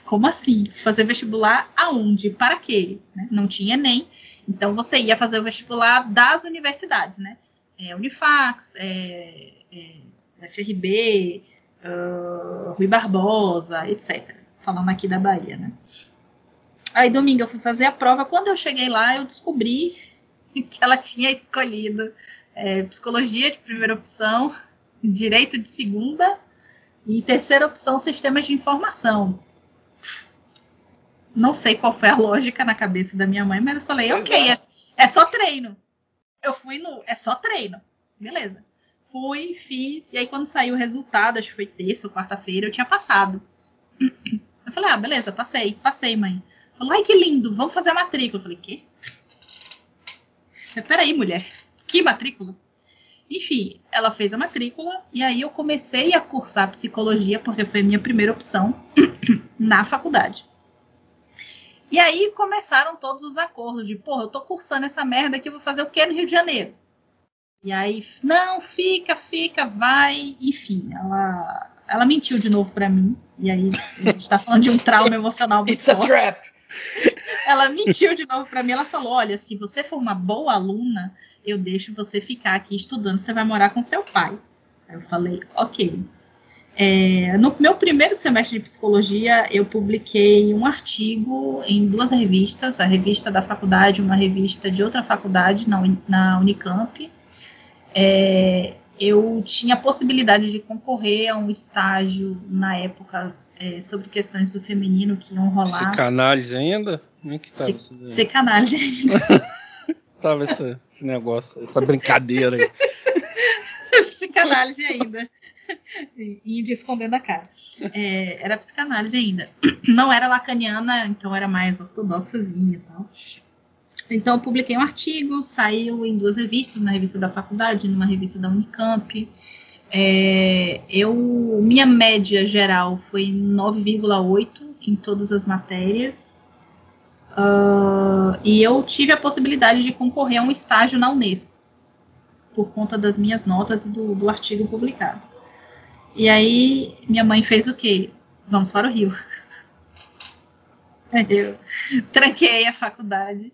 Como assim? Fazer vestibular aonde? Para quê? Né? Não tinha nem. Então você ia fazer o vestibular das universidades, né? É, Unifax, é, é, FRB, ah, Rui Barbosa, etc. Falando aqui da Bahia, né? Aí domingo eu fui fazer a prova. Quando eu cheguei lá, eu descobri que ela tinha escolhido é, psicologia de primeira opção, direito de segunda e terceira opção, sistemas de informação. Não sei qual foi a lógica na cabeça da minha mãe, mas eu falei, ok, é. é, é só treino. Eu fui no. É só treino. Beleza. Fui, fiz, e aí quando saiu o resultado, acho que foi terça ou quarta-feira, eu tinha passado. Eu falei, ah, beleza, passei, passei, mãe. Falou, ai, que lindo, vamos fazer a matrícula. Eu falei, quê? Peraí, mulher, que matrícula? Enfim, ela fez a matrícula e aí eu comecei a cursar psicologia, porque foi a minha primeira opção na faculdade. E aí começaram todos os acordos de, porra, eu tô cursando essa merda aqui, eu vou fazer o quê no Rio de Janeiro? E aí, não, fica, fica, vai. Enfim, ela, ela mentiu de novo para mim. E aí, a gente tá falando de um trauma emocional muito It's forte. a trap! Ela mentiu de novo para mim. Ela falou: Olha, se você for uma boa aluna, eu deixo você ficar aqui estudando. Você vai morar com seu pai. Aí eu falei: Ok. É, no meu primeiro semestre de psicologia, eu publiquei um artigo em duas revistas, a revista da faculdade, uma revista de outra faculdade na, Unicamp. É, eu tinha a possibilidade de concorrer a um estágio na época é, sobre questões do feminino que iam rolar. Psicanálise ainda? Como é que tava isso Psicanálise ainda. tava esse, esse, negócio, essa brincadeira aí. psicanálise ainda. Índia escondendo a cara. É, era psicanálise ainda. Não era lacaniana, então era mais ortodoxazinha e tal. Então, eu publiquei um artigo, saiu em duas revistas, na revista da faculdade, numa revista da Unicamp. É, eu, minha média geral foi 9,8 em todas as matérias. Uh, e eu tive a possibilidade de concorrer a um estágio na Unesco, por conta das minhas notas e do, do artigo publicado. E aí, minha mãe fez o quê? Vamos para o Rio. Eu tranquei a faculdade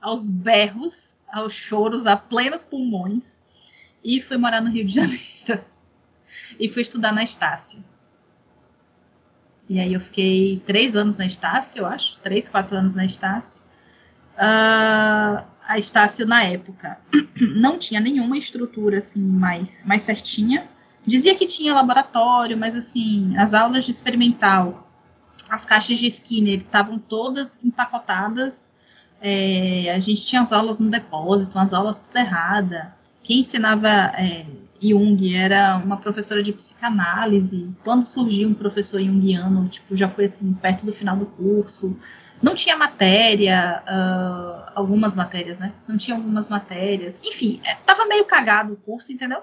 aos berros, aos choros, a plenos pulmões, e fui morar no Rio de Janeiro. e fui estudar na Estácio. E aí eu fiquei três anos na Estácio, eu acho, três, quatro anos na Estácio. Uh, a Estácio na época não tinha nenhuma estrutura assim mais, mais certinha. Dizia que tinha laboratório, mas assim, as aulas de experimental, as caixas de Skinner estavam todas empacotadas é, a gente tinha as aulas no depósito, as aulas tudo errada. Quem ensinava é, Jung era uma professora de psicanálise. Quando surgiu um professor junguiano, tipo, já foi assim, perto do final do curso. Não tinha matéria, uh, algumas matérias, né? Não tinha algumas matérias. Enfim, é, tava meio cagado o curso, entendeu?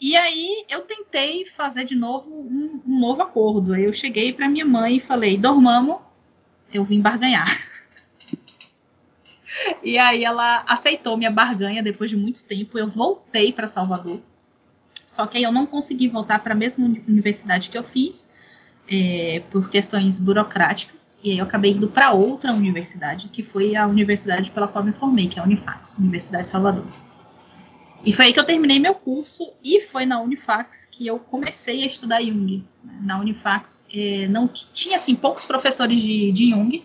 E aí eu tentei fazer de novo um, um novo acordo. Eu cheguei para minha mãe e falei: dormamos, eu vim barganhar. E aí ela aceitou minha barganha depois de muito tempo. Eu voltei para Salvador. Só que aí eu não consegui voltar para a mesma universidade que eu fiz, é, por questões burocráticas. E aí eu acabei indo para outra universidade, que foi a universidade pela qual me formei, que é a Unifax, Universidade de Salvador. E foi aí que eu terminei meu curso e foi na Unifax que eu comecei a estudar Jung. Na Unifax é, não tinha assim poucos professores de, de Jung,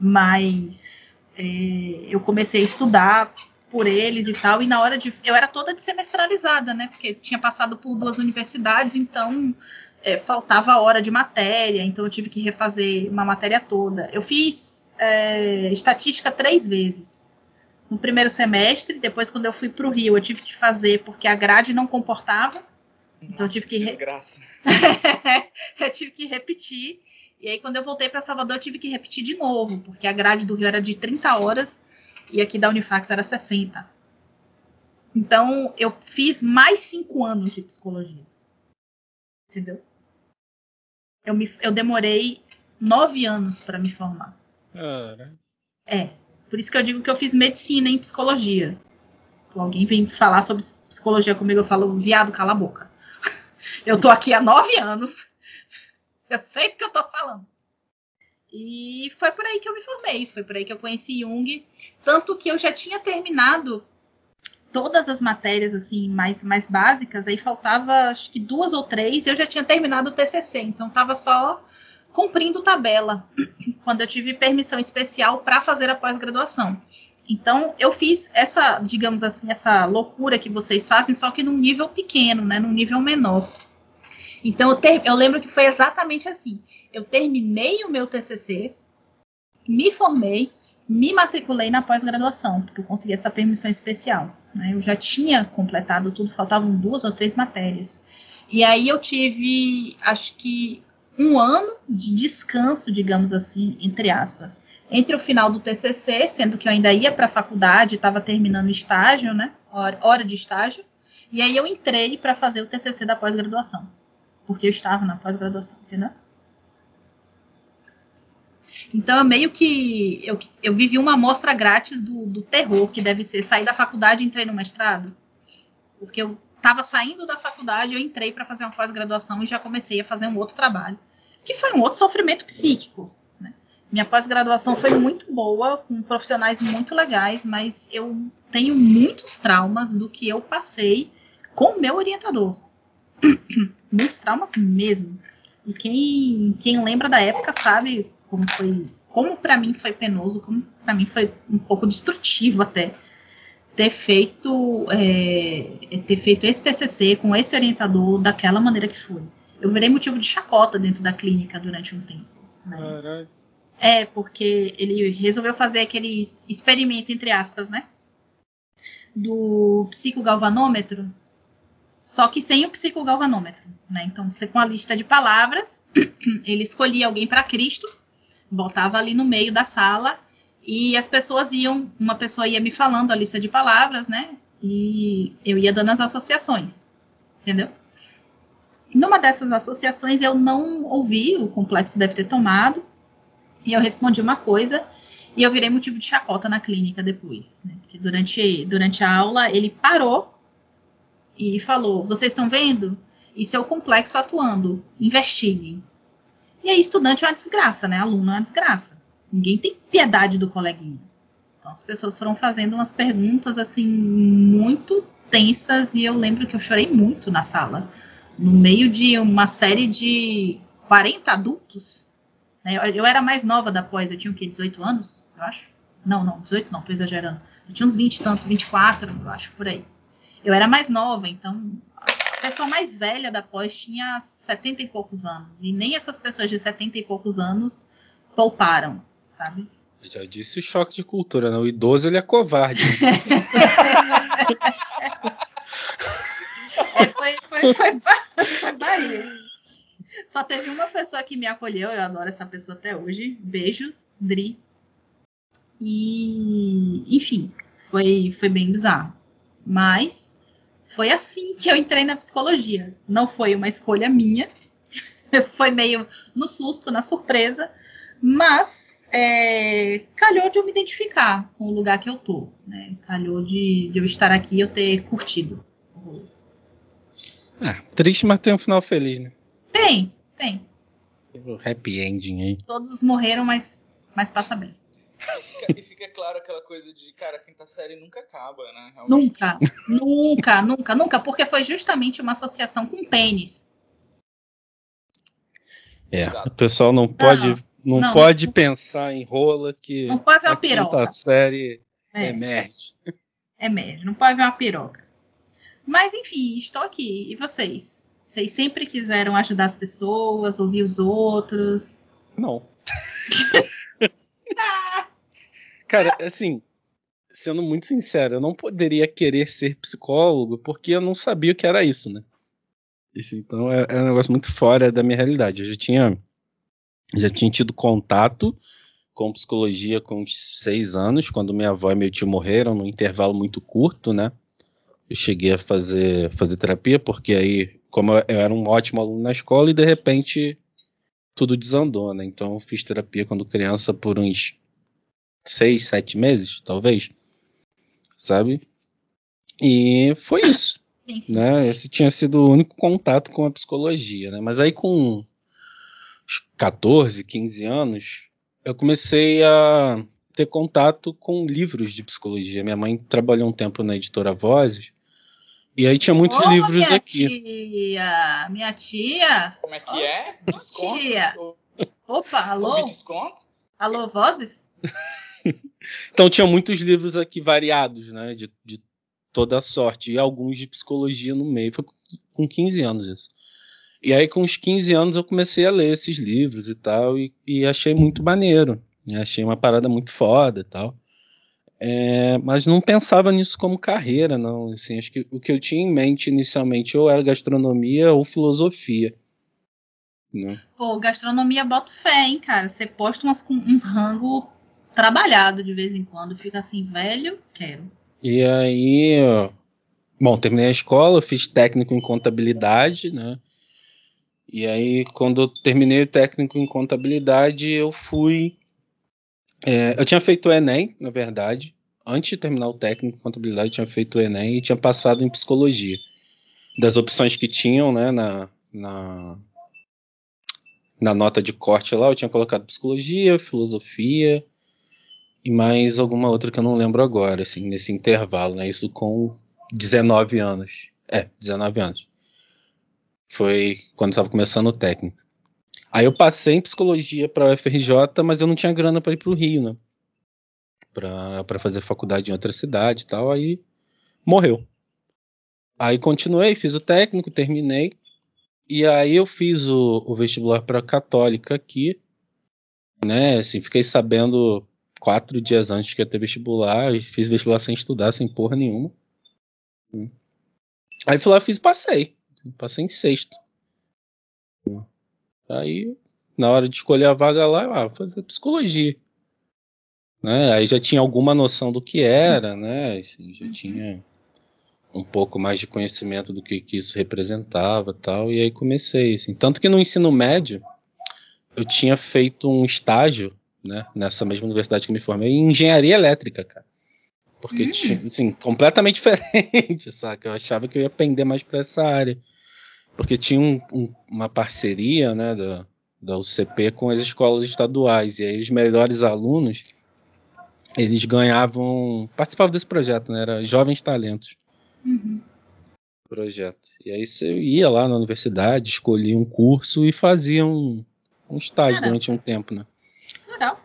mas é, eu comecei a estudar por eles e tal, e na hora de. Eu era toda de semestralizada, né? Porque tinha passado por duas universidades, então é, faltava hora de matéria, então eu tive que refazer uma matéria toda. Eu fiz é, estatística três vezes. No primeiro semestre, depois, quando eu fui para o Rio, eu tive que fazer porque a grade não comportava. então eu tive que. Desgraça. eu tive que repetir. E aí, quando eu voltei para Salvador, eu tive que repetir de novo, porque a grade do Rio era de 30 horas e aqui da Unifax era 60. Então, eu fiz mais cinco anos de psicologia. Entendeu? Eu, me, eu demorei nove anos para me formar. É. Por isso que eu digo que eu fiz medicina em psicologia. Alguém vem falar sobre psicologia comigo, eu falo, viado, cala a boca. Eu tô aqui há nove anos eu sei do que eu tô falando. E foi por aí que eu me formei, foi por aí que eu conheci Jung, tanto que eu já tinha terminado todas as matérias assim mais mais básicas, aí faltava acho que duas ou três, e eu já tinha terminado o TCC, então estava só cumprindo tabela quando eu tive permissão especial para fazer a pós-graduação. Então eu fiz essa, digamos assim, essa loucura que vocês fazem, só que num nível pequeno, né, num nível menor. Então eu, ter, eu lembro que foi exatamente assim. Eu terminei o meu TCC, me formei, me matriculei na pós-graduação, porque eu consegui essa permissão especial. Né? Eu já tinha completado tudo, faltavam duas ou três matérias. E aí eu tive, acho que um ano de descanso, digamos assim, entre aspas, entre o final do TCC, sendo que eu ainda ia para a faculdade, estava terminando o estágio, né, hora, hora de estágio, e aí eu entrei para fazer o TCC da pós-graduação, porque eu estava na pós-graduação, entendeu? Então, eu meio que eu, eu vivi uma amostra grátis do, do terror que deve ser sair da faculdade e entrei no mestrado, porque eu estava saindo da faculdade, eu entrei para fazer uma pós-graduação e já comecei a fazer um outro trabalho, que foi um outro sofrimento psíquico. Né? Minha pós-graduação foi muito boa, com profissionais muito legais, mas eu tenho muitos traumas do que eu passei com o meu orientador. muitos traumas mesmo. E quem, quem lembra da época sabe como foi, como para mim foi penoso, como para mim foi um pouco destrutivo até ter feito é, ter feito esse TCC com esse orientador daquela maneira que foi. Eu virei motivo de chacota dentro da clínica durante um tempo. Né? É, porque ele resolveu fazer aquele experimento, entre aspas, né? Do psicogalvanômetro, só que sem o psicogalvanômetro, né? Então, você com a lista de palavras, ele escolhia alguém para Cristo, botava ali no meio da sala e as pessoas iam, uma pessoa ia me falando a lista de palavras, né? E eu ia dando as associações, entendeu? Numa dessas associações eu não ouvi, o complexo deve ter tomado, e eu respondi uma coisa e eu virei motivo de chacota na clínica depois, né? Porque durante, durante a aula ele parou e falou: Vocês estão vendo? Isso é o complexo atuando, investiguem. E aí, estudante é uma desgraça, né? Aluno é uma desgraça. Ninguém tem piedade do coleguinha. Então as pessoas foram fazendo umas perguntas assim muito tensas e eu lembro que eu chorei muito na sala, no meio de uma série de 40 adultos. Né? Eu, era mais nova da pós, eu tinha o quê? 18 anos, eu acho? Não, não, 18 não, tô exagerando. Eu tinha uns 20 e tanto, 24, eu acho, por aí. Eu era mais nova, então a pessoa mais velha da pós tinha 70 e poucos anos. E nem essas pessoas de 70 e poucos anos pouparam sabe? Eu já disse o choque de cultura, né? O idoso ele é covarde. é, foi, foi, foi, foi Bahia. Só teve uma pessoa que me acolheu, eu adoro essa pessoa até hoje. Beijos, Dri. E, enfim, foi, foi bem bizarro. Mas foi assim que eu entrei na psicologia. Não foi uma escolha minha. Foi meio no susto, na surpresa. Mas é, calhou de eu me identificar com o lugar que eu tô, né? Calhou de, de eu estar aqui e eu ter curtido. Ah, triste, mas tem um final feliz, né? Tem, tem. O happy ending aí. Todos morreram, mas, mas passa bem. E fica claro aquela coisa de, cara, a quinta série nunca acaba, né? Realmente. Nunca, nunca, nunca, nunca, porque foi justamente uma associação com pênis. É, Exato. o pessoal não pode não. Não, não pode não, pensar em rola que não pode ver uma piroca. série é. emerge. Emerge, não pode ver uma piroca. Mas enfim, estou aqui. E vocês? Vocês sempre quiseram ajudar as pessoas, ouvir os outros? Não. Cara, assim, sendo muito sincero, eu não poderia querer ser psicólogo porque eu não sabia o que era isso, né? Isso, então é, é um negócio muito fora da minha realidade. Eu já tinha já tinha tido contato com psicologia com seis anos, quando minha avó e meu tio morreram, num intervalo muito curto, né? Eu cheguei a fazer, fazer terapia, porque aí, como eu era um ótimo aluno na escola, e de repente tudo desandou, né? Então eu fiz terapia quando criança por uns seis, sete meses, talvez, sabe? E foi isso. Sim, sim. Né? Esse tinha sido o único contato com a psicologia, né? Mas aí com 14, 15 anos, eu comecei a ter contato com livros de psicologia. Minha mãe trabalhou um tempo na editora Vozes. E aí tinha muitos livros minha aqui. Tia, minha tia. Como é que Oxe, é? Desconto? Tia. Opa, alô? Alô, Vozes? então tinha muitos livros aqui variados, né? De, de toda sorte. E alguns de psicologia no meio. Foi com 15 anos isso. E aí, com uns 15 anos, eu comecei a ler esses livros e tal, e, e achei muito maneiro. Achei uma parada muito foda e tal. É, mas não pensava nisso como carreira, não. Assim, acho que o que eu tinha em mente inicialmente ou era gastronomia ou filosofia. Né? Pô, gastronomia bota fé, hein, cara. Você posta umas, uns rangos trabalhado de vez em quando, fica assim, velho, quero. E aí, bom, terminei a escola, fiz técnico em contabilidade, né? E aí, quando eu terminei o técnico em contabilidade, eu fui. É, eu tinha feito o Enem, na verdade. Antes de terminar o técnico em contabilidade, eu tinha feito o Enem e tinha passado em psicologia. Das opções que tinham, né, na, na, na nota de corte lá, eu tinha colocado psicologia, filosofia e mais alguma outra que eu não lembro agora, assim, nesse intervalo, né? Isso com 19 anos. É, 19 anos. Foi quando estava começando o técnico. Aí eu passei em psicologia para a UFRJ, mas eu não tinha grana para ir para o Rio, né? Para fazer faculdade em outra cidade e tal. Aí morreu. Aí continuei, fiz o técnico, terminei. E aí eu fiz o, o vestibular para católica aqui, né? Assim, fiquei sabendo quatro dias antes que ia ter vestibular, fiz vestibular sem estudar, sem porra nenhuma. Aí fui lá, fiz, passei. Passei em sexto. Aí, na hora de escolher a vaga lá, eu, ah, fazer psicologia. Né? Aí já tinha alguma noção do que era, né? Assim, já tinha um pouco mais de conhecimento do que, que isso representava tal. E aí comecei. Assim. Tanto que no ensino médio eu tinha feito um estágio né, nessa mesma universidade que me formei em engenharia elétrica, cara. Porque hum. tinha, assim, completamente diferente, saca? Eu achava que eu ia aprender mais para essa área. Porque tinha um, um, uma parceria, né, da, da UCP com as escolas estaduais. E aí os melhores alunos, eles ganhavam, participavam desse projeto, né, era Jovens Talentos. Uhum. Projeto. E aí você ia lá na universidade, escolhia um curso e fazia um, um estágio Caramba. durante um tempo, né? Legal.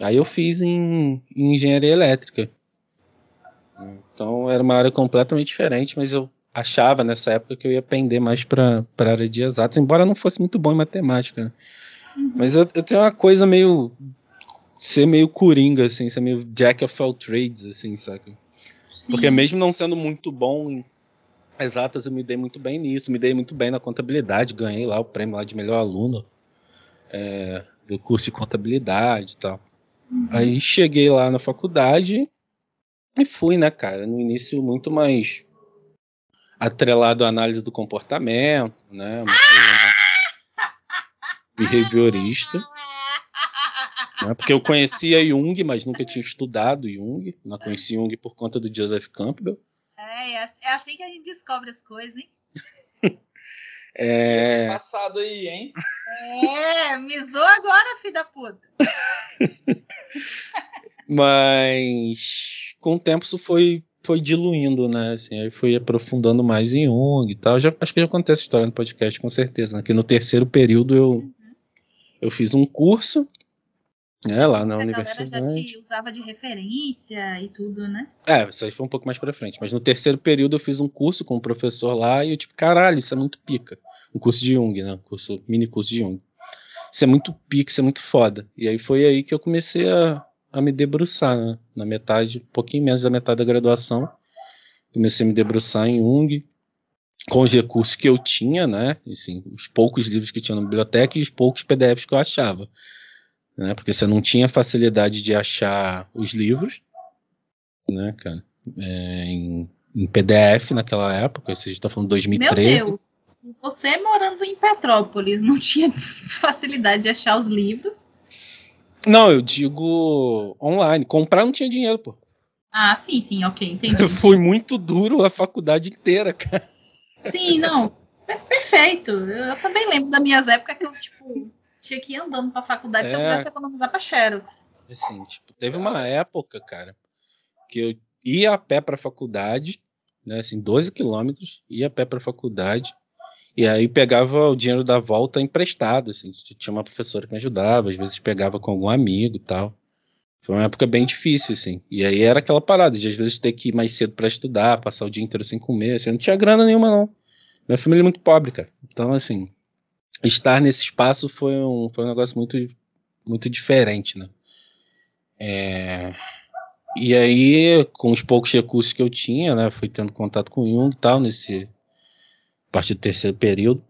Aí eu fiz em, em engenharia elétrica. Então era uma área completamente diferente, mas eu achava nessa época que eu ia pender mais para a área de exatos, embora não fosse muito bom em matemática. Né? Uhum. Mas eu, eu, tenho uma coisa meio. ser meio coringa, assim, ser meio jack of all trades, assim, saca? Sim. Porque mesmo não sendo muito bom em exatas, eu me dei muito bem nisso, me dei muito bem na contabilidade, ganhei lá o prêmio lá de melhor aluno. É, do curso de contabilidade e tal. Uhum. Aí cheguei lá na faculdade e fui, né, cara? No início muito mais atrelado à análise do comportamento, né? Uma behaviorista. Né? Porque eu conhecia Jung, mas nunca tinha estudado Jung. Não conheci Jung por conta do Joseph Campbell. É, é assim que a gente descobre as coisas, hein? É... Esse passado aí, hein? É, zoa agora, filho da puta. Mas com o tempo isso foi, foi diluindo, né? Assim, aí foi aprofundando mais em Jung e tal. Já, acho que já acontece essa história no podcast, com certeza. Né? Que no terceiro período eu, uhum. eu fiz um curso é, lá na a universidade. A galera já te usava de referência e tudo, né? É, isso aí foi um pouco mais pra frente. Mas no terceiro período eu fiz um curso com um professor lá e eu, tipo, caralho, isso é muito pica. Um curso de Jung, né? Um curso, mini curso de Jung. Isso é muito pica, isso é muito foda. E aí foi aí que eu comecei a, a me debruçar, né? Na metade, um pouquinho menos da metade da graduação. Comecei a me debruçar em Jung, com os recursos que eu tinha, né? Assim, os poucos livros que tinha na biblioteca e os poucos PDFs que eu achava né? Porque você não tinha facilidade de achar os livros, né, cara? É, em, em, PDF naquela época, você está falando 2013. Meu Deus, se você morando em Petrópolis não tinha facilidade de achar os livros. Não, eu digo online. Comprar não tinha dinheiro, pô. Ah, sim, sim, ok, entendi. Foi muito duro a faculdade inteira, cara. Sim, não. Perfeito. Eu também lembro das minhas épocas que eu, tipo, tinha que ir andando pra faculdade é... se eu quisesse economizar pra Xerox. Assim, tipo, teve uma época, cara, que eu ia a pé pra faculdade, né, assim, 12 quilômetros, ia a pé pra faculdade, e aí pegava o dinheiro da volta emprestado, assim, tinha uma professora que me ajudava, às vezes pegava com algum amigo e tal. Foi uma época bem difícil, assim. E aí era aquela parada de às vezes ter que ir mais cedo para estudar, passar o dia inteiro sem comer, assim, eu não tinha grana nenhuma, não. Minha família é muito pobre, cara. Então, assim, estar nesse espaço foi um, foi um negócio muito, muito diferente, né? É, e aí, com os poucos recursos que eu tinha, né, fui tendo contato com Jung e tal, nesse a partir do terceiro período.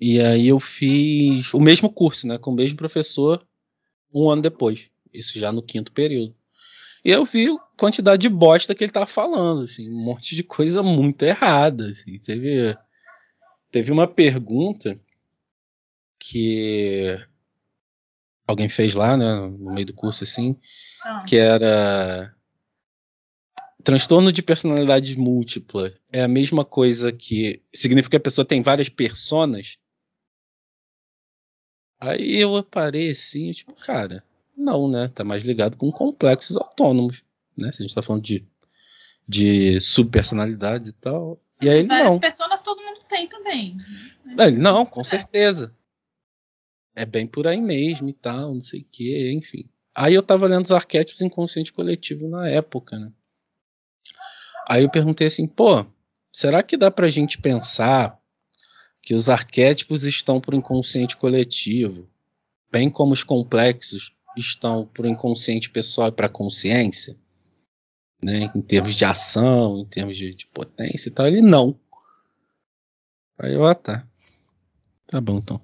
E aí eu fiz o mesmo curso, né, com o mesmo professor, um ano depois. Isso já no quinto período. E eu vi a quantidade de bosta que ele tava falando, assim, um monte de coisa muito errada. Assim. Teve, teve uma pergunta que alguém fez lá, né, no meio do curso, assim, ah. que era transtorno de personalidade múltipla é a mesma coisa que significa que a pessoa tem várias personas? Aí eu parei assim, tipo, cara, não, né? Tá mais ligado com complexos autônomos, né? Se a gente tá falando de, de subpersonalidades e tal. E aí Várias não. pessoas todo mundo tem também. Né? Ele, não, com certeza. É bem por aí mesmo e tal, não sei o que, enfim. Aí eu tava lendo os arquétipos inconsciente coletivo na época, né? Aí eu perguntei assim, pô, será que dá pra gente pensar que os arquétipos estão pro inconsciente coletivo, bem como os complexos estão pro inconsciente pessoal e pra consciência? Né, em termos de ação, em termos de, de potência e tal, ele não. Aí eu, ah tá. Tá bom então.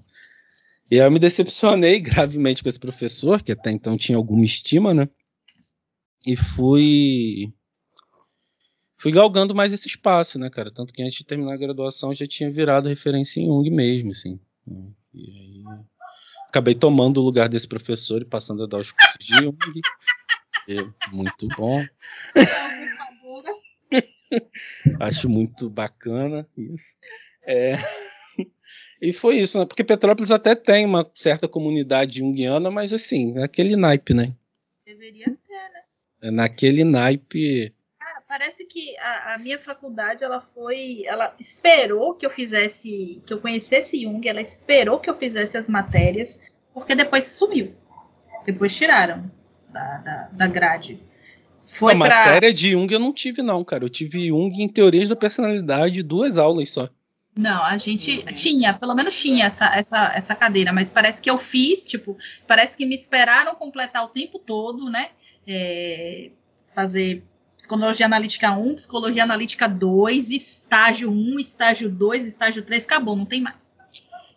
E aí eu me decepcionei gravemente com esse professor, que até então tinha alguma estima, né? E fui fui galgando mais esse espaço, né, cara? Tanto que antes de terminar a graduação já tinha virado referência em Jung mesmo, assim. E aí acabei tomando o lugar desse professor e passando a dar os cursos de Jung. Muito bom. Acho muito bacana isso. É... E foi isso, né? Porque Petrópolis até tem uma certa comunidade junguiana, mas assim, é aquele naipe, né? Deveria ter, né? É naquele naipe parece que a, a, minha faculdade ela foi, ela esperou que eu fizesse, que eu conhecesse Jung, ela esperou que eu fizesse as matérias, porque depois sumiu, depois tiraram da, da, da grade. Foi a pra... matéria de Jung eu não tive não, cara. Eu tive Jung em teorias da personalidade, duas aulas só. Não, a gente tinha, pelo menos tinha essa, essa, essa cadeira, mas parece que eu fiz, tipo, parece que me esperaram completar o tempo todo, né? É, fazer Psicologia Analítica 1, Psicologia Analítica 2, estágio 1, estágio 2, estágio 3, acabou, não tem mais.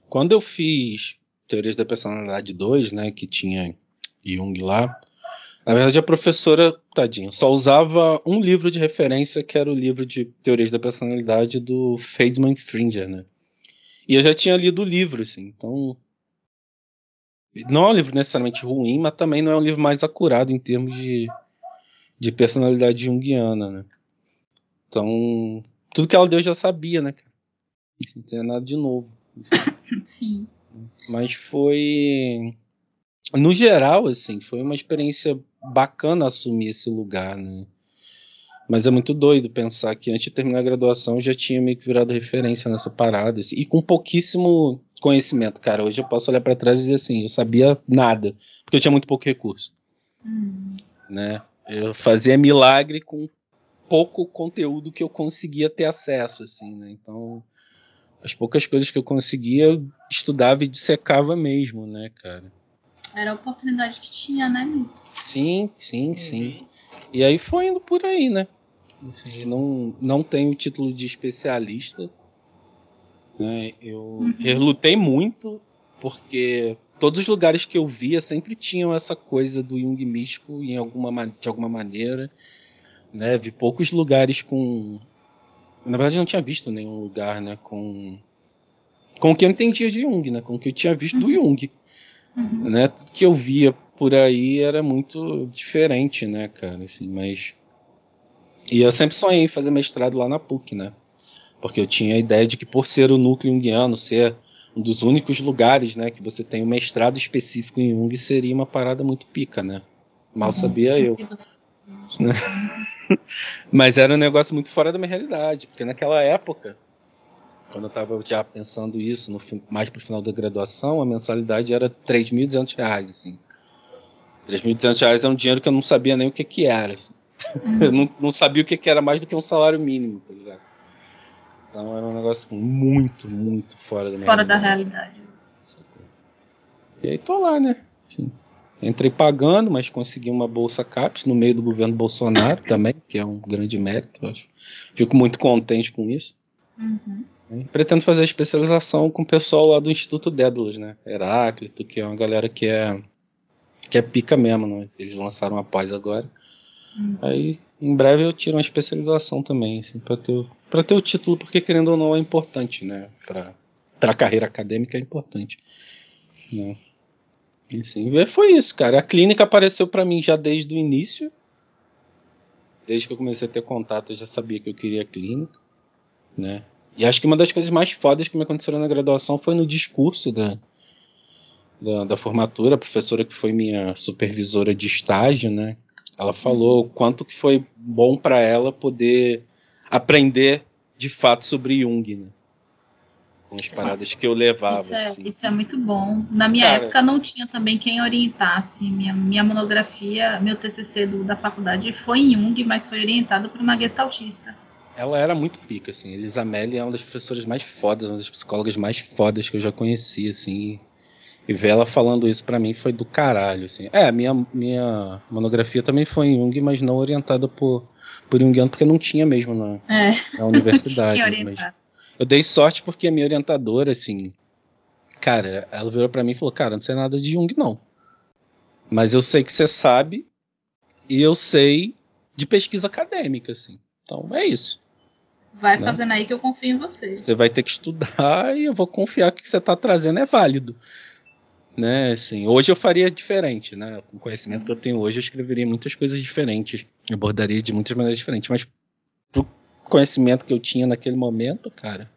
Quando eu fiz Teorias da Personalidade 2, né, que tinha Jung lá, na verdade a professora, tadinha, só usava um livro de referência, que era o livro de Teorias da Personalidade do Feidman Fringer, né? E eu já tinha lido o livro, assim, então não é um livro necessariamente ruim, mas também não é um livro mais acurado em termos de de personalidade junguiana, né? Então, tudo que ela deu já sabia, né? Não tinha nada de novo. Sim. Mas foi. No geral, assim, foi uma experiência bacana assumir esse lugar, né? Mas é muito doido pensar que antes de terminar a graduação eu já tinha meio que virado referência nessa parada. Assim, e com pouquíssimo conhecimento, cara. Hoje eu posso olhar para trás e dizer assim, eu sabia nada, porque eu tinha muito pouco recurso. Hum. Né? Eu fazia milagre com pouco conteúdo que eu conseguia ter acesso, assim, né? Então, as poucas coisas que eu conseguia, eu estudava e dissecava mesmo, né, cara? Era a oportunidade que tinha, né? Sim, sim, uhum. sim. E aí foi indo por aí, né? Assim, não, não tenho título de especialista. Né? Eu, uhum. eu lutei muito porque todos os lugares que eu via sempre tinham essa coisa do Jung místico em alguma, de alguma maneira. Né? Vi poucos lugares com. Na verdade, não tinha visto nenhum lugar né, com. Com o que eu entendia de Jung, né? Com o que eu tinha visto do uhum. Jung. Uhum. Né? Tudo que eu via por aí era muito diferente, né, cara? Assim, mas. E eu sempre sonhei em fazer mestrado lá na PUC, né? Porque eu tinha a ideia de que por ser o núcleo junguiano, ser um dos únicos lugares, né, que você tem um mestrado específico em Jung seria uma parada muito pica, né? Mal uhum. sabia eu. Mas era um negócio muito fora da minha realidade, porque naquela época, quando eu estava já pensando isso, no, mais para o final da graduação, a mensalidade era R$ 3.200, assim. R$ 3.200 é um dinheiro que eu não sabia nem o que que era. Assim. Eu não, não sabia o que que era mais do que um salário mínimo, tá ligado? Então era um negócio muito, muito fora da minha Fora realidade. da realidade. E aí tô lá, né? Enfim, entrei pagando, mas consegui uma bolsa CAPES no meio do governo Bolsonaro também, que é um grande mérito, eu acho. Fico muito contente com isso. Uhum. Pretendo fazer especialização com o pessoal lá do Instituto Dédalus, né? Heráclito, que é uma galera que é que é pica mesmo, né? Eles lançaram uma pós agora. Uhum. Aí, em breve eu tiro uma especialização também, assim, para ter para ter o título, porque querendo ou não é importante, né? Para para a carreira acadêmica é importante, né? E, assim, foi isso, cara. A clínica apareceu para mim já desde o início. Desde que eu comecei a ter contato, eu já sabia que eu queria clínica, né? E acho que uma das coisas mais fodas que me aconteceram na graduação foi no discurso da, da, da formatura, a professora que foi minha supervisora de estágio, né? Ela falou o quanto que foi bom para ela poder aprender de fato sobre Jung, né? Com as paradas Nossa, que eu levava. Isso é, assim. isso é muito bom. Na minha Cara, época não tinha também quem orientasse. Minha, minha monografia, meu TCC do, da faculdade foi em Jung, mas foi orientado por uma gestaltista. Ela era muito pica, assim. Elisa Melli é uma das professoras mais fodas, uma das psicólogas mais fodas que eu já conheci, assim. E ver ela falando isso para mim foi do caralho, assim. É, minha, minha monografia também foi em Jung, mas não orientada por, por Jungiano, porque não tinha mesmo na, é, na universidade. mas eu dei sorte porque a minha orientadora, assim, cara, ela virou para mim e falou, cara, não sei nada de Jung, não. Mas eu sei que você sabe e eu sei de pesquisa acadêmica, assim. Então é isso. Vai né? fazendo aí que eu confio em você. Você vai ter que estudar e eu vou confiar que o que você está trazendo é válido. Né, assim, hoje eu faria diferente, né? Com o conhecimento que eu tenho hoje, eu escreveria muitas coisas diferentes, abordaria de muitas maneiras diferentes, mas pro conhecimento que eu tinha naquele momento, cara,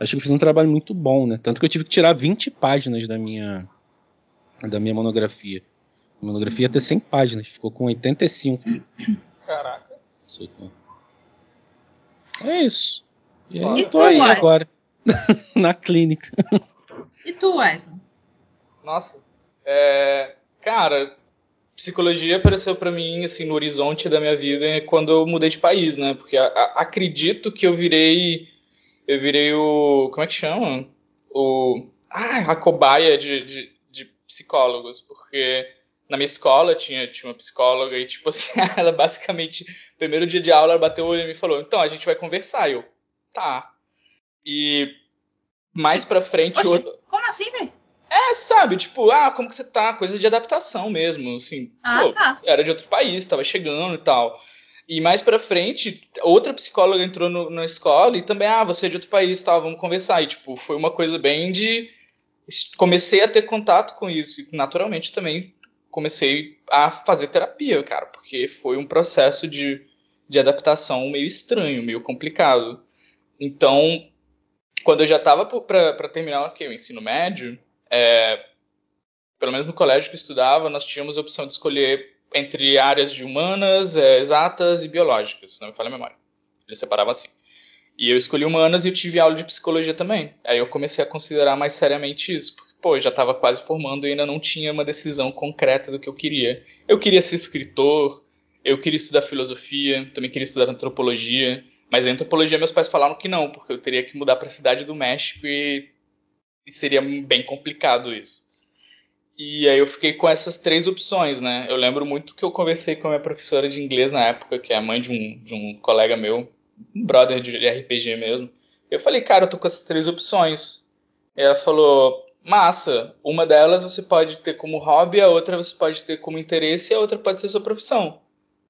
acho que eu fiz um trabalho muito bom, né? Tanto que eu tive que tirar 20 páginas da minha da minha monografia. A monografia ia ter 100 páginas, ficou com 85. Caraca. É isso. E aí, e tô aí Wesley? agora. na clínica. E tu, Wesley? Nossa. É, cara, psicologia apareceu para mim assim no horizonte da minha vida quando eu mudei de país, né? Porque a, a, acredito que eu virei eu virei o como é que chama? O ah, a cobaia de, de, de psicólogos, porque na minha escola tinha, tinha uma psicóloga e, tipo assim, ela basicamente, primeiro dia de aula, ela bateu o olho e me falou: então, a gente vai conversar. Eu, tá. E mais pra frente. Oxi, outro... Como assim, velho? É, sabe, tipo, ah, como que você tá? Coisa de adaptação mesmo, assim. Ah, pô, tá. Era de outro país, tava chegando e tal. E mais pra frente, outra psicóloga entrou no, na escola e também, ah, você é de outro país, tal, vamos conversar. E, tipo, foi uma coisa bem de. Comecei a ter contato com isso, e naturalmente também comecei a fazer terapia, cara, porque foi um processo de, de adaptação meio estranho, meio complicado. Então, quando eu já estava para terminar okay, o ensino médio, é, pelo menos no colégio que eu estudava, nós tínhamos a opção de escolher entre áreas de humanas, é, exatas e biológicas, não me falha a memória. Ele separava assim. E eu escolhi humanas e eu tive aula de psicologia também. Aí eu comecei a considerar mais seriamente isso, pô, já estava quase formando e ainda não tinha uma decisão concreta do que eu queria. Eu queria ser escritor, eu queria estudar filosofia, também queria estudar antropologia, mas a antropologia meus pais falaram que não, porque eu teria que mudar para a cidade do México e, e seria bem complicado isso. E aí eu fiquei com essas três opções, né? Eu lembro muito que eu conversei com a minha professora de inglês na época, que é a mãe de um, de um colega meu, um brother de RPG mesmo. Eu falei, cara, eu tô com essas três opções. E ela falou, massa. Uma delas você pode ter como hobby, a outra você pode ter como interesse e a outra pode ser sua profissão.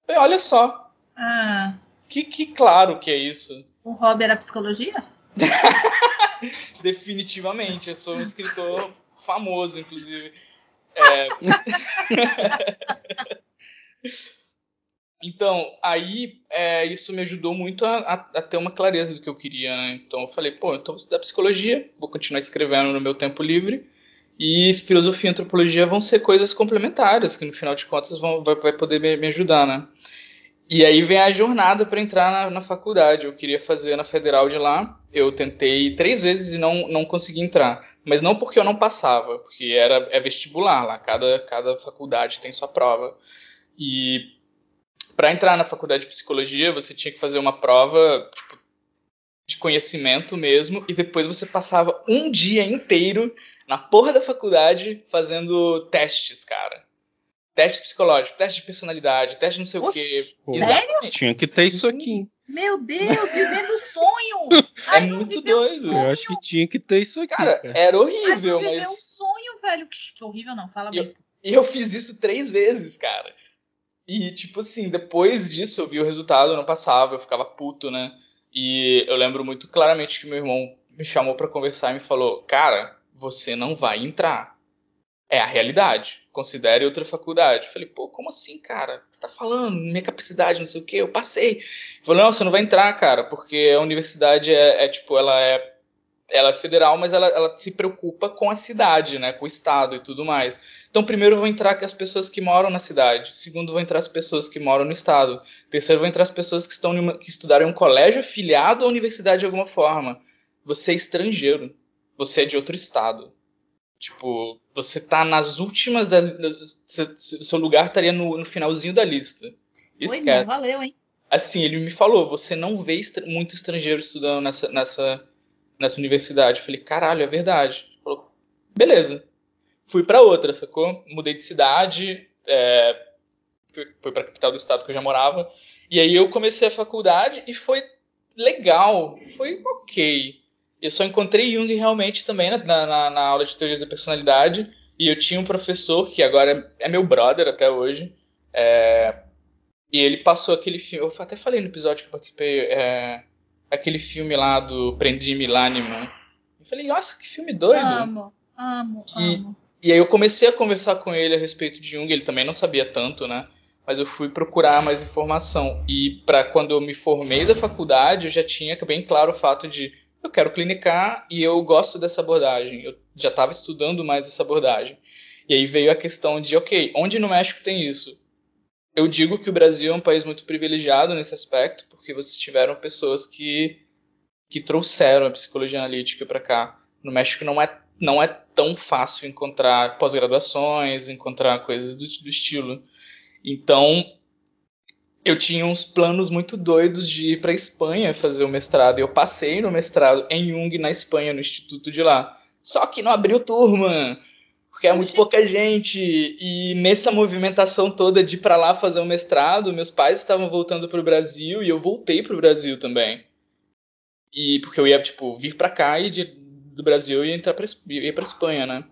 E olha só. Ah. Que, que claro que é isso. O hobby era psicologia? Definitivamente. Eu sou um escritor famoso, inclusive. É... Então, aí é, isso me ajudou muito a, a, a, ter uma clareza do que eu queria, né? Então eu falei, pô, então vou estudar psicologia, vou continuar escrevendo no meu tempo livre, e filosofia e antropologia vão ser coisas complementares, que no final de contas vão, vai, vai poder me, me ajudar, né? E aí vem a jornada para entrar na, na, faculdade. Eu queria fazer na federal de lá. Eu tentei três vezes e não, não consegui entrar. Mas não porque eu não passava, porque era é vestibular lá. Cada, cada faculdade tem sua prova. E para entrar na faculdade de psicologia, você tinha que fazer uma prova tipo, de conhecimento mesmo, e depois você passava um dia inteiro na porra da faculdade fazendo testes, cara. teste psicológico, teste de personalidade, teste não sei Oxi, o quê. sério? Tinha que ter isso aqui. Meu Deus, vivendo sonho! É Ai, eu muito um doido. sonho. Eu acho que tinha que ter isso aqui. Cara, cara. era Mas horrível, eu vivi um mas. sonho, velho. Que, que horrível não, fala Eu- bem. E eu fiz isso três vezes, cara. E, tipo assim, depois disso eu vi o resultado, eu não passava, eu ficava puto, né? E eu lembro muito claramente que meu irmão me chamou pra conversar e me falou: Cara, você não vai entrar. É a realidade. Considere outra faculdade. Eu falei, pô, como assim, cara? O que você tá falando? Minha capacidade, não sei o quê, eu passei. Ele falou, não, você não vai entrar, cara, porque a universidade é, é, tipo, ela é. Ela é federal, mas ela, ela se preocupa com a cidade, né? Com o estado e tudo mais. Então, primeiro vão entrar as pessoas que moram na cidade. Segundo, vão entrar as pessoas que moram no estado. Terceiro, vão entrar as pessoas que, estão em uma- que estudaram em um colégio afiliado à universidade de alguma forma. Você é estrangeiro. Você é de outro estado. Tipo, você tá nas últimas da. da- se- se- seu lugar estaria no, no finalzinho da lista. Oi, Esquece. valeu, hein? Assim, ele me falou, você não vê estra- muito estrangeiro estudando nessa, nessa, nessa universidade. Eu falei, caralho, é verdade. Ele falou, beleza. Fui pra outra, sacou? Mudei de cidade, é, fui, fui pra capital do estado que eu já morava. E aí eu comecei a faculdade e foi legal, foi ok. Eu só encontrei Jung realmente também na, na, na aula de teoria da personalidade. E eu tinha um professor que agora é meu brother até hoje. é, e ele passou aquele filme. Eu até falei no episódio que eu participei. é, aquele filme lá do Prendi-me Lânimo. Eu falei, nossa, que filme doido. Amo, amo, E- amo. E aí eu comecei a conversar com ele a respeito de Jung, ele também não sabia tanto, né? Mas eu fui procurar mais informação. E para quando eu me formei da faculdade, eu já tinha bem claro o fato de eu quero clinicar e eu gosto dessa abordagem. Eu já estava estudando mais essa abordagem. E aí veio a questão de, ok, onde no México tem isso? Eu digo que o Brasil é um país muito privilegiado nesse aspecto, porque vocês tiveram pessoas que, que trouxeram a psicologia analítica para cá. No México não é não é tão fácil encontrar pós-graduações, encontrar coisas do, do estilo. Então, eu tinha uns planos muito doidos de ir para Espanha fazer o mestrado. Eu passei no mestrado em Jung na Espanha, no instituto de lá. Só que não abriu turma, porque é muito pouca gente. E nessa movimentação toda de ir para lá fazer o mestrado, meus pais estavam voltando para o Brasil e eu voltei para o Brasil também. E porque eu ia tipo vir para cá e de, do Brasil ia entrar para ia para Espanha, né?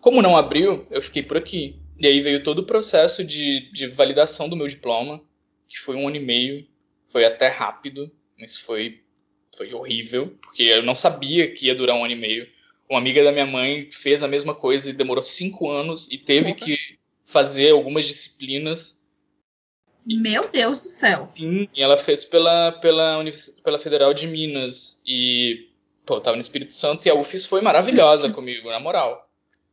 Como não abriu, eu fiquei por aqui. E aí veio todo o processo de, de validação do meu diploma, que foi um ano e meio. Foi até rápido, mas foi, foi horrível, porque eu não sabia que ia durar um ano e meio. Uma amiga da minha mãe fez a mesma coisa e demorou cinco anos e teve Porra. que fazer algumas disciplinas. Meu Deus do céu. Sim, e ela fez pela, pela, pela Federal de Minas. E, pô, eu tava no Espírito Santo e a UFES foi maravilhosa comigo, na moral.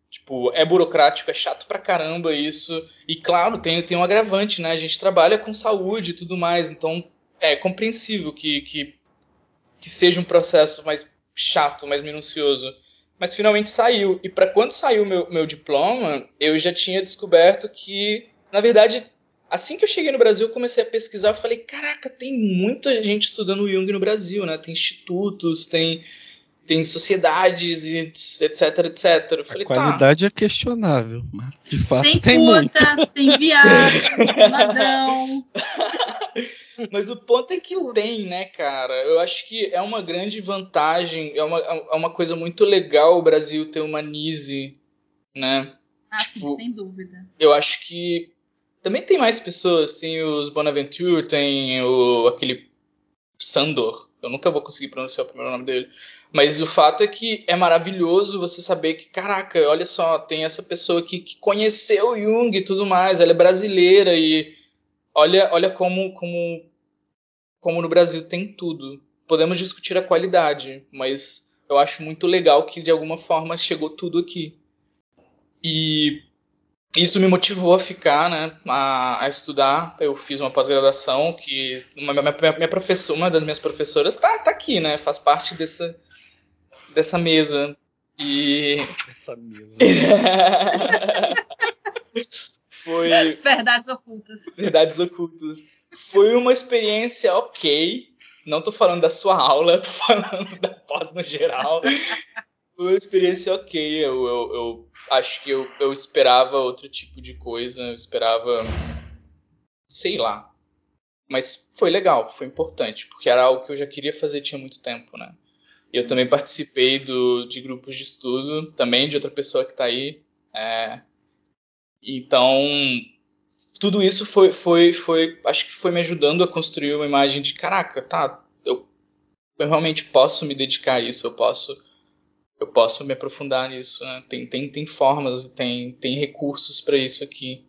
Tipo, é burocrático, é chato pra caramba isso. E claro, tem, tem um agravante, né? A gente trabalha com saúde e tudo mais, então é compreensível que, que, que seja um processo mais chato, mais minucioso. Mas finalmente saiu. E para quando saiu meu, meu diploma, eu já tinha descoberto que, na verdade, assim que eu cheguei no Brasil, eu comecei a pesquisar. Eu falei: caraca, tem muita gente estudando Jung no Brasil, né? Tem institutos, tem, tem sociedades, e etc, etc. Eu falei: A qualidade é questionável, mas de fato Tem, tem, muito. puta, tem viado, tem ladrão. Mas o ponto é que tem, né, cara? Eu acho que é uma grande vantagem, é uma, é uma coisa muito legal o Brasil ter uma NISE, né? Ah, Tipo, sim, sem dúvida. Eu acho que também tem mais pessoas, tem os Bonaventure, tem o aquele Sandor. Eu nunca vou conseguir pronunciar o primeiro nome dele. Mas o fato é que é maravilhoso você saber que, caraca, olha só, tem essa pessoa aqui que conheceu Jung e tudo mais, ela é brasileira e olha, olha como, como, como no Brasil tem tudo. Podemos discutir a qualidade, mas eu acho muito legal que de alguma forma chegou tudo aqui. E isso me motivou a ficar, né, a, a estudar. Eu fiz uma pós-graduação que uma, minha, minha professora, uma das minhas professoras tá, tá aqui, né, faz parte dessa, dessa mesa. E Essa mesa. foi Verdades ocultas. verdades ocultas. Foi uma experiência ok. Não tô falando da sua aula, tô falando da pós no geral. Foi uma experiência ok. Eu, eu, eu acho que eu, eu esperava outro tipo de coisa, eu esperava. sei lá. Mas foi legal, foi importante, porque era algo que eu já queria fazer tinha muito tempo, né? Eu também participei do, de grupos de estudo, também de outra pessoa que está aí. É, então, tudo isso foi, foi, foi, acho que foi me ajudando a construir uma imagem de, caraca, tá, eu, eu realmente posso me dedicar a isso, eu posso, eu posso me aprofundar nisso, né? Tem, tem, tem formas, tem, tem recursos para isso aqui.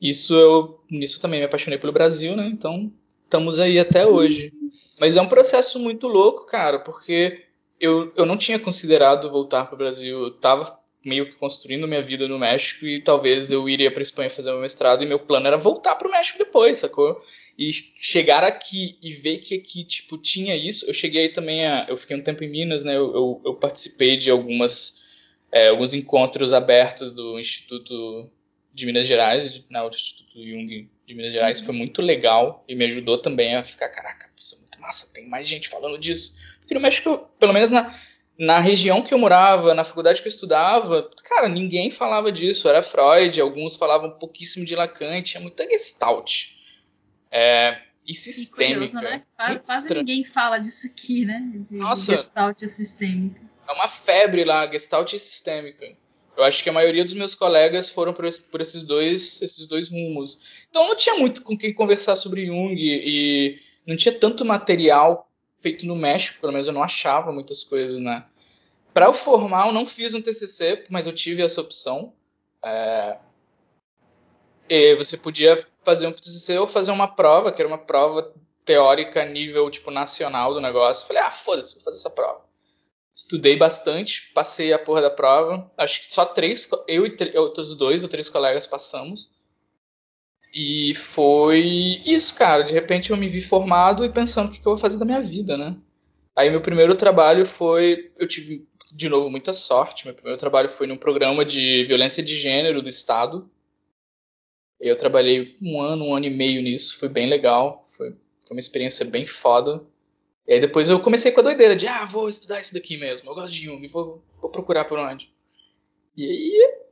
Isso eu, nisso também me apaixonei pelo Brasil, né? Então, estamos aí até hoje. Mas é um processo muito louco, cara, porque eu, eu não tinha considerado voltar para o Brasil. Eu tava meio que construindo minha vida no México e talvez eu iria para Espanha fazer meu mestrado e meu plano era voltar para o México depois, sacou? E chegar aqui e ver que aqui, tipo, tinha isso. Eu cheguei também a. Eu fiquei um tempo em Minas, né? Eu, eu, eu participei de algumas. É, alguns encontros abertos do Instituto de Minas Gerais, na né, Instituto Jung de Minas Gerais. Foi muito legal e me ajudou também a ficar, caraca, isso massa, tem mais gente falando disso. Porque no México, pelo menos na, na região que eu morava, na faculdade que eu estudava, cara, ninguém falava disso. Era Freud, alguns falavam pouquíssimo de Lacan, tinha muita gestalt. É, e sistêmica. Curioso, né? Quase, quase ninguém fala disso aqui, né? De, Nossa, de gestalt sistêmica. É uma febre lá, gestalt e sistêmica. Eu acho que a maioria dos meus colegas foram por, esse, por esses, dois, esses dois rumos. Então não tinha muito com quem conversar sobre Jung e não tinha tanto material feito no México, pelo menos eu não achava muitas coisas, né? Para o formal, não fiz um TCC, mas eu tive essa opção. É... E você podia fazer um TCC ou fazer uma prova, que era uma prova teórica nível tipo nacional do negócio. Falei, ah, foda-se, vou fazer essa prova. Estudei bastante, passei a porra da prova. Acho que só três, eu e outros dois ou três colegas passamos. E foi isso, cara. De repente eu me vi formado e pensando o que, eu vou fazer da minha vida, né? Aí meu primeiro trabalho foi. Eu tive, de novo, muita sorte. Meu primeiro trabalho foi num programa de violência de gênero do Estado. Eu trabalhei um ano, um ano e meio nisso. Foi bem legal. Foi, foi uma experiência bem foda. E aí depois eu comecei com a doideira de, ah, vou estudar isso daqui mesmo. Eu gosto de Jung, vou, vou procurar por onde. E aí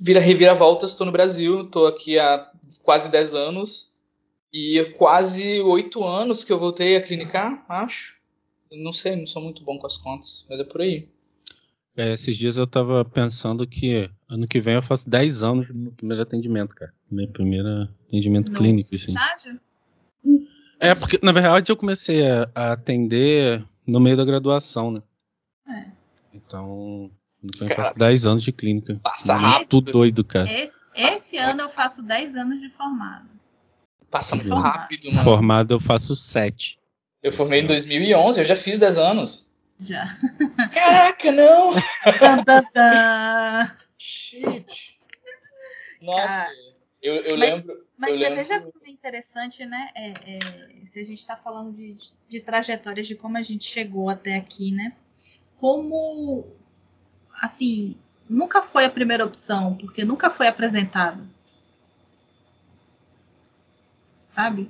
vira reviravoltas, estou no Brasil, estou aqui há quase 10 anos e quase 8 anos que eu voltei a clinicar, acho. Não sei, não sou muito bom com as contas, mas é por aí. É, esses dias eu estava pensando que ano que vem eu faço 10 anos no meu primeiro atendimento, cara. Meu primeiro atendimento no clínico, assim. Estágio? É, porque na verdade eu comecei a, a atender no meio da graduação, né? É. Então, então eu faço 10 anos de clínica. Passa rápido. Tudo doido, cara. Esse, esse ano eu faço 10 anos de formado. Passa muito rápido, mano. Formado eu faço 7. Eu formei em 2011, eu já fiz 10 anos. Já. Caraca, não! Shit. Nossa, Cara, eu, eu mas, lembro. Mas eu você lembro... veja como é interessante, né? É, é, se a gente está falando de, de, de trajetórias, de como a gente chegou até aqui, né? Como assim, nunca foi a primeira opção, porque nunca foi apresentado. Sabe?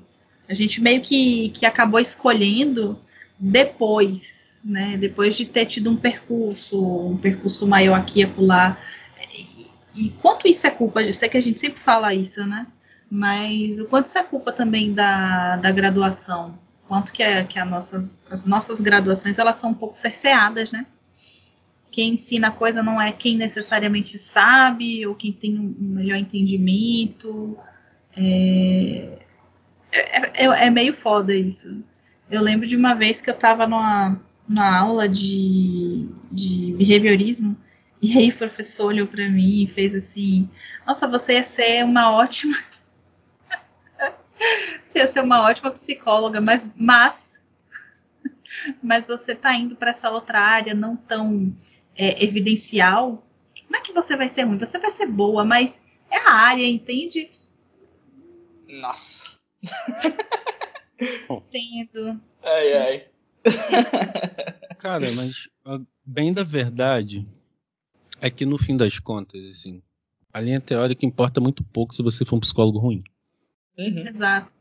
A gente meio que, que acabou escolhendo depois, né? Depois de ter tido um percurso, um percurso maior aqui e acolá. E, e quanto isso é culpa? Eu sei que a gente sempre fala isso, né? Mas o quanto isso é culpa também da, da graduação? Quanto que, é, que a nossas, as nossas graduações elas são um pouco cerceadas, né? Quem ensina a coisa não é quem necessariamente sabe ou quem tem um melhor entendimento. É, é, é, é meio foda isso. Eu lembro de uma vez que eu estava numa, numa aula de, de behaviorismo e aí o professor olhou para mim e fez assim: Nossa, você ia ser uma ótima. você ia ser uma ótima psicóloga, mas, mas, mas você está indo para essa outra área não tão é, evidencial, não é que você vai ser ruim, você vai ser boa, mas é a área, entende? Nossa. Entendo. Ai, ai. Cara, mas bem da verdade é que no fim das contas, assim, a linha teórica importa muito pouco se você for um psicólogo ruim. Uhum. Exato.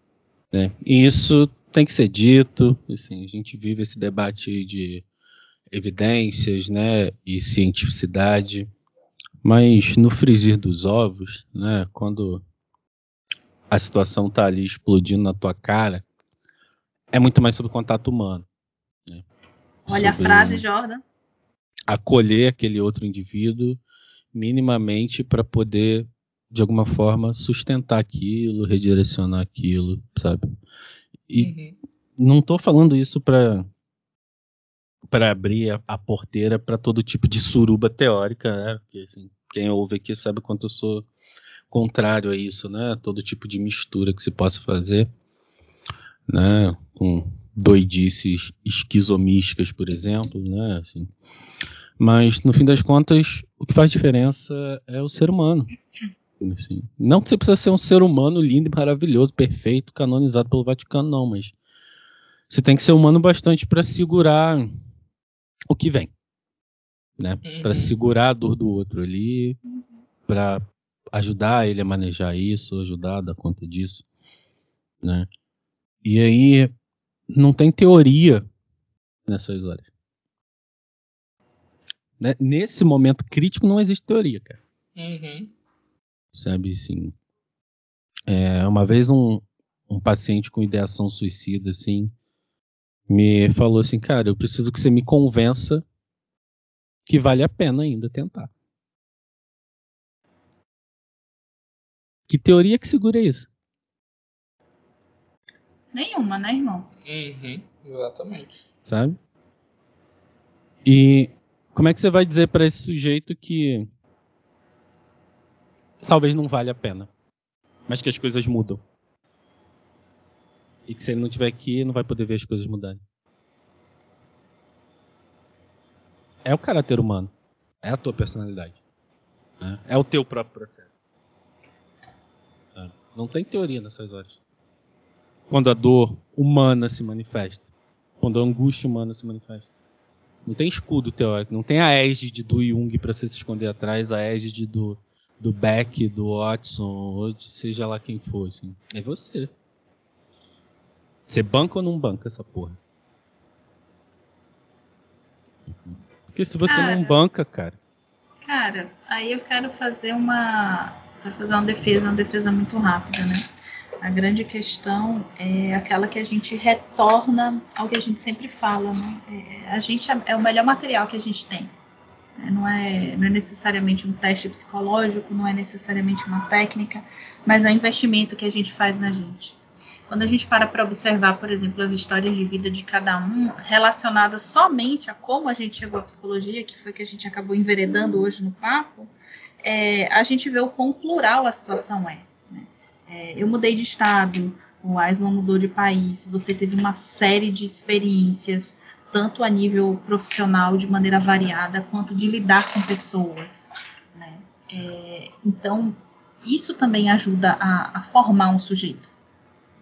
É, e isso tem que ser dito. Assim, a gente vive esse debate de evidências, né, e cientificidade, Mas no frigir dos ovos, né, quando a situação tá ali explodindo na tua cara, é muito mais sobre contato humano. Né? Olha sobre a frase, Jordan. Acolher aquele outro indivíduo minimamente para poder de alguma forma sustentar aquilo, redirecionar aquilo, sabe? E uhum. não estou falando isso para para abrir a, a porteira para todo tipo de suruba teórica, né? Porque, assim, quem ouve aqui sabe quanto eu sou contrário a isso, né? Todo tipo de mistura que se possa fazer, né? Com doidices esquizomísticas, por exemplo, né? Assim. Mas no fim das contas, o que faz diferença é o ser humano. Assim. Não que você precisa ser um ser humano lindo e maravilhoso, perfeito, canonizado pelo Vaticano, não, mas você tem que ser humano bastante para segurar o que vem, né? Uhum. Para segurar a dor do outro ali, para ajudar ele a manejar isso, ajudar a dar conta disso, né? E aí não tem teoria nessas horas. Né? Nesse momento crítico não existe teoria, cara. Uhum. Sabe, assim. É, uma vez um, um paciente com ideação suicida, assim, me falou assim, cara, eu preciso que você me convença que vale a pena ainda tentar. Que teoria que segura isso? Nenhuma, né, irmão? Uhum, exatamente. Sabe? E como é que você vai dizer para esse sujeito que talvez não vale a pena, mas que as coisas mudam? E que se ele não estiver aqui, não vai poder ver as coisas mudarem. É o caráter humano. É a tua personalidade. Né? É o teu próprio processo. É. Não tem teoria nessas horas. Quando a dor humana se manifesta. Quando a angústia humana se manifesta. Não tem escudo teórico. Não tem a égide do Jung para se esconder atrás, a égide do, do Beck, do Watson, ou seja lá quem for. Assim. É você. Você banca ou não banca essa porra? Porque se você cara, não banca, cara. Cara, aí eu quero fazer uma. Quero fazer uma defesa, uma defesa muito rápida, né? A grande questão é aquela que a gente retorna ao que a gente sempre fala, né? É, a gente é, é o melhor material que a gente tem. Né? Não é, não é necessariamente um teste psicológico, não é necessariamente uma técnica, mas é o investimento que a gente faz na gente. Quando a gente para para observar, por exemplo, as histórias de vida de cada um, relacionadas somente a como a gente chegou à psicologia, que foi que a gente acabou enveredando hoje no papo, é, a gente vê o quão plural a situação é. Né? é eu mudei de estado, o Aislan mudou de país, você teve uma série de experiências, tanto a nível profissional, de maneira variada, quanto de lidar com pessoas. Né? É, então, isso também ajuda a, a formar um sujeito.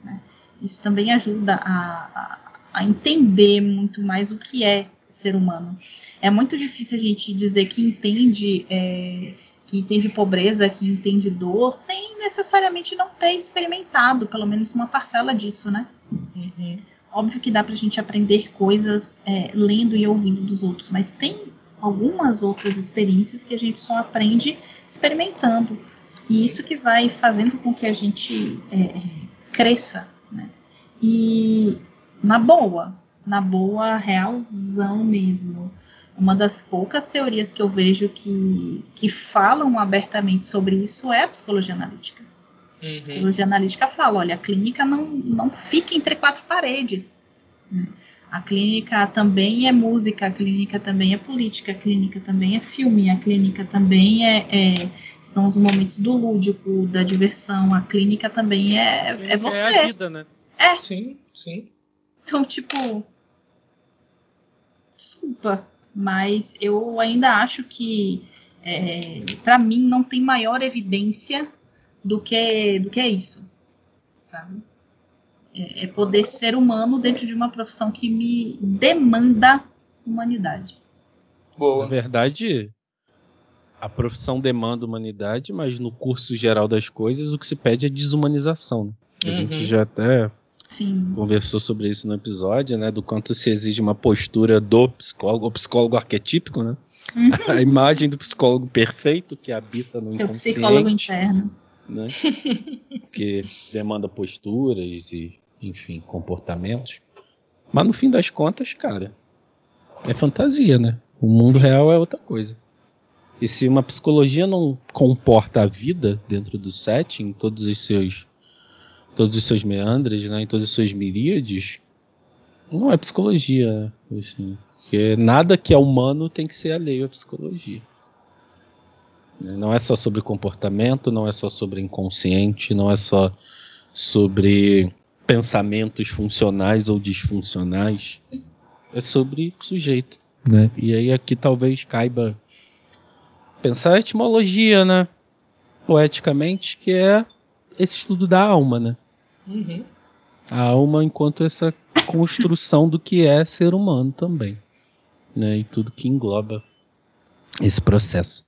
Né? Isso também ajuda a, a, a entender muito mais o que é ser humano. É muito difícil a gente dizer que entende é, que entende pobreza, que entende dor, sem necessariamente não ter experimentado, pelo menos uma parcela disso, né? Uhum. Óbvio que dá pra gente aprender coisas é, lendo e ouvindo dos outros, mas tem algumas outras experiências que a gente só aprende experimentando. E isso que vai fazendo com que a gente é, cresça, né? E na boa, na boa, realzão mesmo. Uma das poucas teorias que eu vejo que, que falam abertamente sobre isso é a psicologia analítica. Uhum. A psicologia analítica fala, olha, a clínica não, não fica entre quatro paredes. Né? A clínica também é música, a clínica também é política, a clínica também é filme, a clínica também é, é são os momentos do lúdico, da diversão. A clínica também é, é você. É a vida, né? É. Sim, sim. Então, tipo. Desculpa, mas eu ainda acho que, é, para mim, não tem maior evidência do que, do que é isso, sabe? É, é poder ser humano dentro de uma profissão que me demanda humanidade. Boa. Na verdade, a profissão demanda humanidade, mas no curso geral das coisas o que se pede é desumanização. Né? A uhum. gente já até Sim. conversou sobre isso no episódio, né? Do quanto se exige uma postura do psicólogo, o psicólogo arquetípico, né? a imagem do psicólogo perfeito que habita no Seu inconsciente. psicólogo interno. Né? que demanda posturas e, enfim, comportamentos. Mas no fim das contas, cara, é fantasia, né? O mundo Sim. real é outra coisa. E se uma psicologia não comporta a vida dentro do setting, todos os seus todos os seus meandres, né, em todas as suas miríades, não é psicologia, assim. Porque nada que é humano tem que ser alheio à psicologia. Não é só sobre comportamento, não é só sobre inconsciente, não é só sobre pensamentos funcionais ou disfuncionais. É sobre sujeito. Né? E aí aqui talvez caiba pensar a etimologia, né? Poeticamente, que é esse estudo da alma, né? Uhum. A alma enquanto essa construção do que é ser humano também. Né? E tudo que engloba esse processo.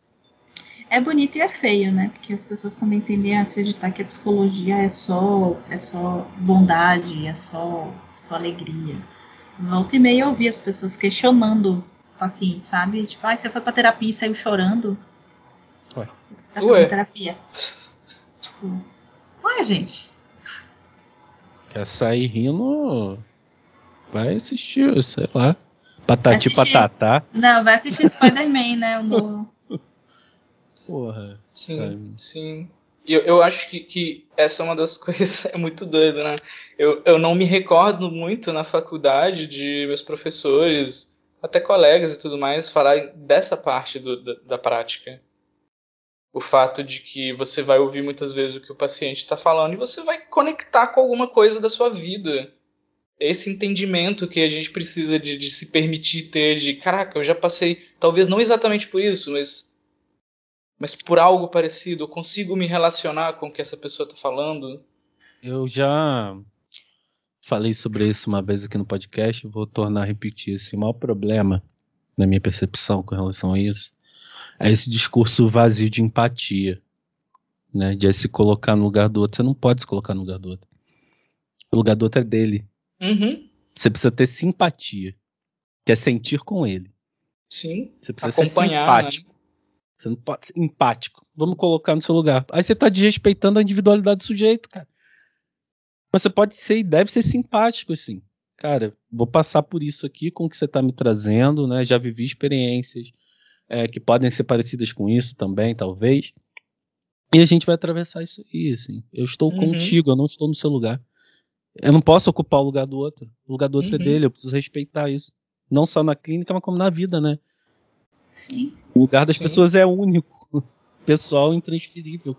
É bonito e é feio, né? Porque as pessoas também tendem a acreditar que a psicologia é só, é só bondade, é só, só alegria. Volta e meia eu ouvi as pessoas questionando paciente, sabe? Tipo, ah, você foi pra terapia e saiu chorando. Ué. Você tá fazendo Ué. terapia. tipo, ué, gente. Quer sair rindo? Vai assistir, sei lá. Patati patatá. Não, vai assistir Spider-Man, né? O novo. Porra. Sim, sim. Eu, eu acho que, que essa é uma das coisas, é muito doido, né? Eu, eu não me recordo muito na faculdade de meus professores, até colegas e tudo mais, falar dessa parte do, da, da prática. O fato de que você vai ouvir muitas vezes o que o paciente está falando e você vai conectar com alguma coisa da sua vida. Esse entendimento que a gente precisa de, de se permitir ter, de caraca, eu já passei, talvez não exatamente por isso, mas mas por algo parecido, eu consigo me relacionar com o que essa pessoa está falando. Eu já falei sobre isso uma vez aqui no podcast, vou tornar a repetir isso. O maior problema, na minha percepção com relação a isso, é esse discurso vazio de empatia, né? De se colocar no lugar do outro. Você não pode se colocar no lugar do outro. O lugar do outro é dele. Uhum. Você precisa ter simpatia, que é sentir com ele. Sim. Você precisa Acompanhar, ser simpático. Né? Você não pode ser empático. Vamos colocar no seu lugar. Aí você está desrespeitando a individualidade do sujeito, cara. Mas você pode ser e deve ser simpático, assim. Cara, vou passar por isso aqui com o que você está me trazendo, né? Já vivi experiências é, que podem ser parecidas com isso também, talvez. E a gente vai atravessar isso aí, assim. Eu estou uhum. contigo, eu não estou no seu lugar. Eu não posso ocupar o lugar do outro. O lugar do outro é uhum. é dele, eu preciso respeitar isso. Não só na clínica, mas como na vida, né? Sim. O lugar das Sim. pessoas é único, pessoal intransferível.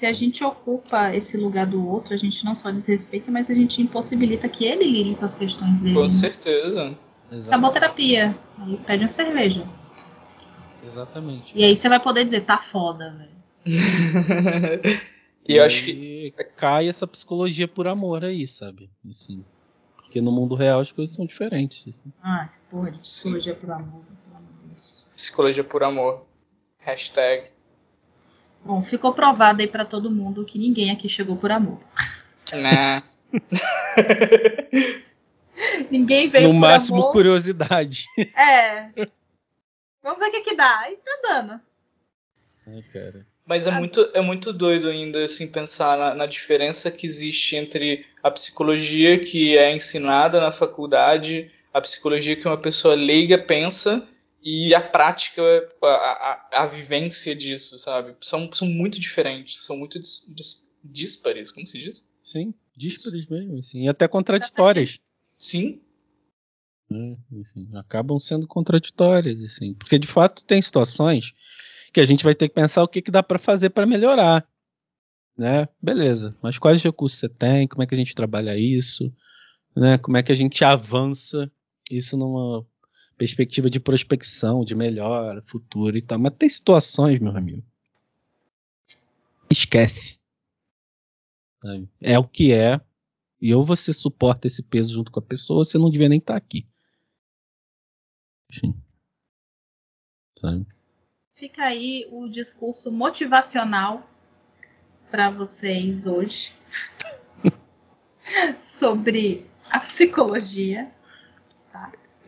Se a gente ocupa esse lugar do outro, a gente não só desrespeita, mas a gente impossibilita que ele lide com as questões dele. Com certeza. Acabou a terapia. Aí pede uma cerveja. Exatamente. E aí você vai poder dizer, tá foda, velho. e eu acho que cai essa psicologia por amor aí, sabe? Assim. Porque no mundo real as coisas são diferentes. Assim. Ah, porra de psicologia Sim. por amor. Psicologia por amor. Hashtag. Bom, ficou provado aí para todo mundo que ninguém aqui chegou por amor. Né? ninguém veio no por máximo amor. curiosidade. É. Vamos ver o que, que dá. E tá dando. Ai, cara. Mas é muito, é muito doido ainda assim pensar na, na, diferença que existe entre a psicologia que é ensinada na faculdade, a psicologia que uma pessoa leiga pensa e a prática, a, a, a vivência disso, sabe? São, são muito diferentes, são muito dis, dis, díspares, como se diz? Sim, díspares mesmo, assim, e até contraditórias. Sim. É, assim, acabam sendo contraditórias, assim, porque de fato tem situações que a gente vai ter que pensar o que, que dá para fazer para melhorar, né? Beleza, mas quais recursos você tem? Como é que a gente trabalha isso? Né? Como é que a gente avança isso numa perspectiva de prospecção, de melhora, futuro e tal. Mas tem situações, meu amigo. Esquece. É o que é. E ou você suporta esse peso junto com a pessoa, ou você não devia nem estar tá aqui. Enfim. Sabe? Fica aí o discurso motivacional para vocês hoje sobre a psicologia.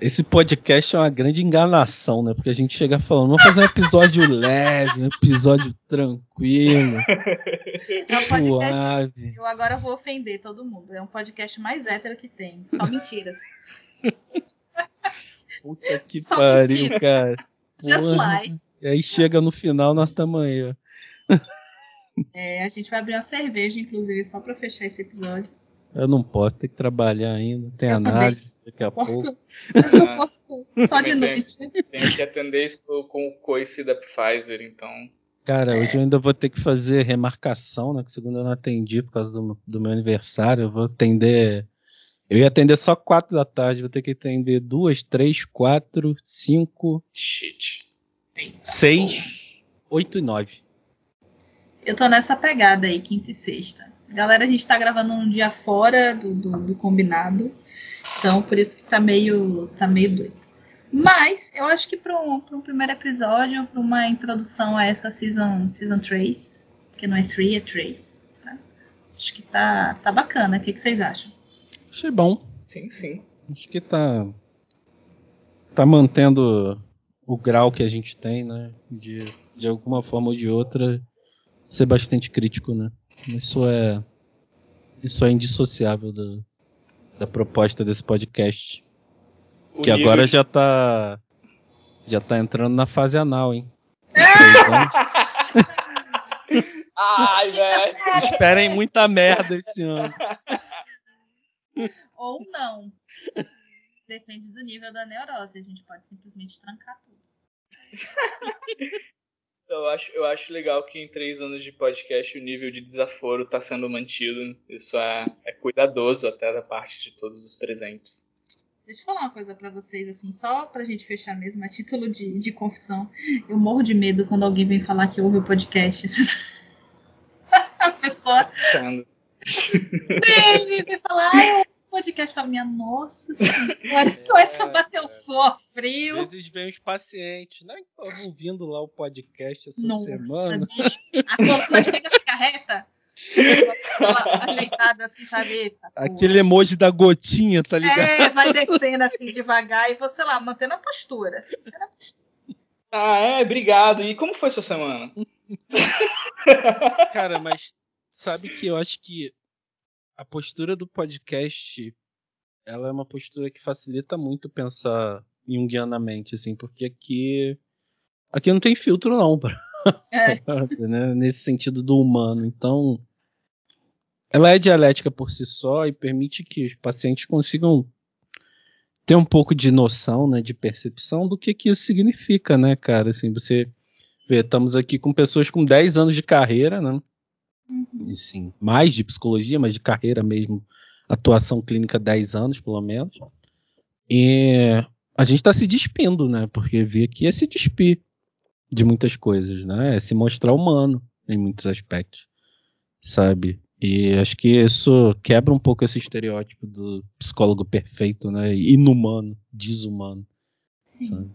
Esse podcast é uma grande enganação, né? Porque a gente chega falando, vamos fazer um episódio leve, um episódio tranquilo, É um podcast. suave. Eu agora vou ofender todo mundo. É um podcast mais hétero que tem. Só mentiras. Puta que Só pariu, mentira. cara. Just Porra. lies. E aí chega no final, aí, ó. É, a gente vai abrir uma cerveja, inclusive, só pra fechar esse episódio. Eu não posso, tem que trabalhar ainda. Tem Eu também. análise daqui a pouco. Posso? Eu só Ah. posso só de Também tem. noite. Tenho que atender isso com o coice da Pfizer, então. Cara, hoje eu ainda vou ter que fazer remarcação, né? Que segunda eu não atendi por causa do, do meu aniversário. Eu vou atender. Eu ia atender só quatro da tarde, vou ter que atender duas, três, quatro, cinco, Shit. seis, oito e nove. Eu tô nessa pegada aí, quinta e sexta. Galera, a gente tá gravando um dia fora do, do, do combinado. Então, por isso que tá meio, tá meio doido. Mas, eu acho que para um, pra um primeiro episódio, para uma introdução a essa season, season 3, que não é 3, é 3, tá? Acho que tá, tá bacana. O que, que vocês acham? Achei bom. Sim, sim. Acho que tá. Tá mantendo o grau que a gente tem, né? De, de alguma forma ou de outra ser bastante crítico, né? Isso é. Isso é indissociável do- da proposta desse podcast. O Que agora de- já tá. Já tá entrando na fase anal, hein? Ai, velho. Esperem muita merda esse ano. Ou não. Depende do nível da neurose. A gente pode simplesmente trancar tudo. Eu acho, eu acho legal que em três anos de podcast o nível de desaforo tá sendo mantido. Isso é, é cuidadoso até da parte de todos os presentes. Deixa eu falar uma coisa pra vocês, assim, só pra gente fechar mesmo, a título de, de confissão. Eu morro de medo quando alguém vem falar que ouve o podcast. a pessoa vem, vem falar, ah, eu podcast. Fala, minha nossa senhora, começa a bater o sofrio. Às vezes vem os pacientes, né? Estavam ouvindo lá o podcast essa Nossa, semana. bicho. A coluna chega a ficar reta. Ajeitada assim, sabe? Porra. Aquele emoji da gotinha, tá ligado? É, vai descendo assim devagar e você lá, mantendo a postura. Mantendo a postura. Ah, é? Obrigado. E como foi sua semana? Cara, mas sabe que eu acho que a postura do podcast ela é uma postura que facilita muito pensar junguianamente, assim, porque aqui aqui não tem filtro não, pra, É, né, nesse sentido do humano. Então, ela é dialética por si só e permite que os pacientes consigam ter um pouco de noção, né, de percepção do que que isso significa, né, cara? Assim, você vê, estamos aqui com pessoas com 10 anos de carreira, né? E, sim, mais de psicologia, mas de carreira mesmo, atuação clínica 10 anos, pelo menos. E a gente está se despindo, né? Porque vir aqui é se despir de muitas coisas, né? É se mostrar humano em muitos aspectos, sabe? E acho que isso quebra um pouco esse estereótipo do psicólogo perfeito, né? Inumano, desumano. sim.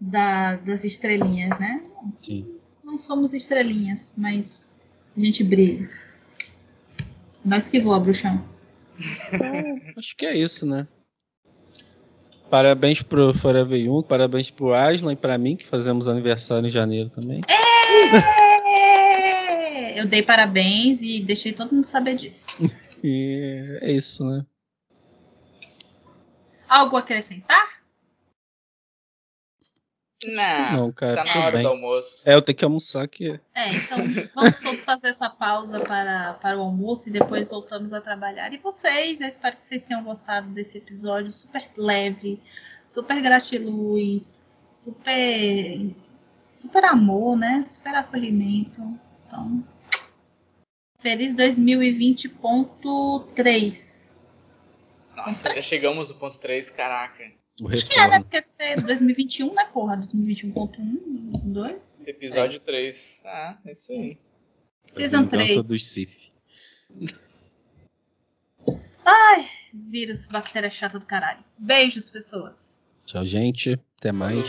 Da- das estrelinhas, né? Sim. Não somos estrelinhas, mas a gente brilha. Nós que voa, bruxão. Acho que é isso, né? Parabéns pro Forever Young, parabéns pro Aslan e pra mim, que fazemos aniversário em janeiro também. Eu dei parabéns e deixei todo mundo saber disso. E é isso, né? Algo a acrescentar? Não, Não, cara, tá na hora bem. do almoço. É, eu tenho que almoçar aqui. É, então vamos todos fazer essa pausa para, para o almoço e depois voltamos a trabalhar. E vocês, eu espero que vocês tenham gostado desse episódio super leve, super gratiluz, super, super amor, né? Super acolhimento. Então, feliz 2020.3. Nossa, já chegamos no ponto 3, caraca. O Acho que é, né? Porque é 2021, né, porra? 2021.1, 2. Episódio 3. Ah, é isso aí. Season A vingança 3. dos. Ai, vírus, bactéria chata do caralho. Beijos, pessoas. Tchau, gente. Até mais.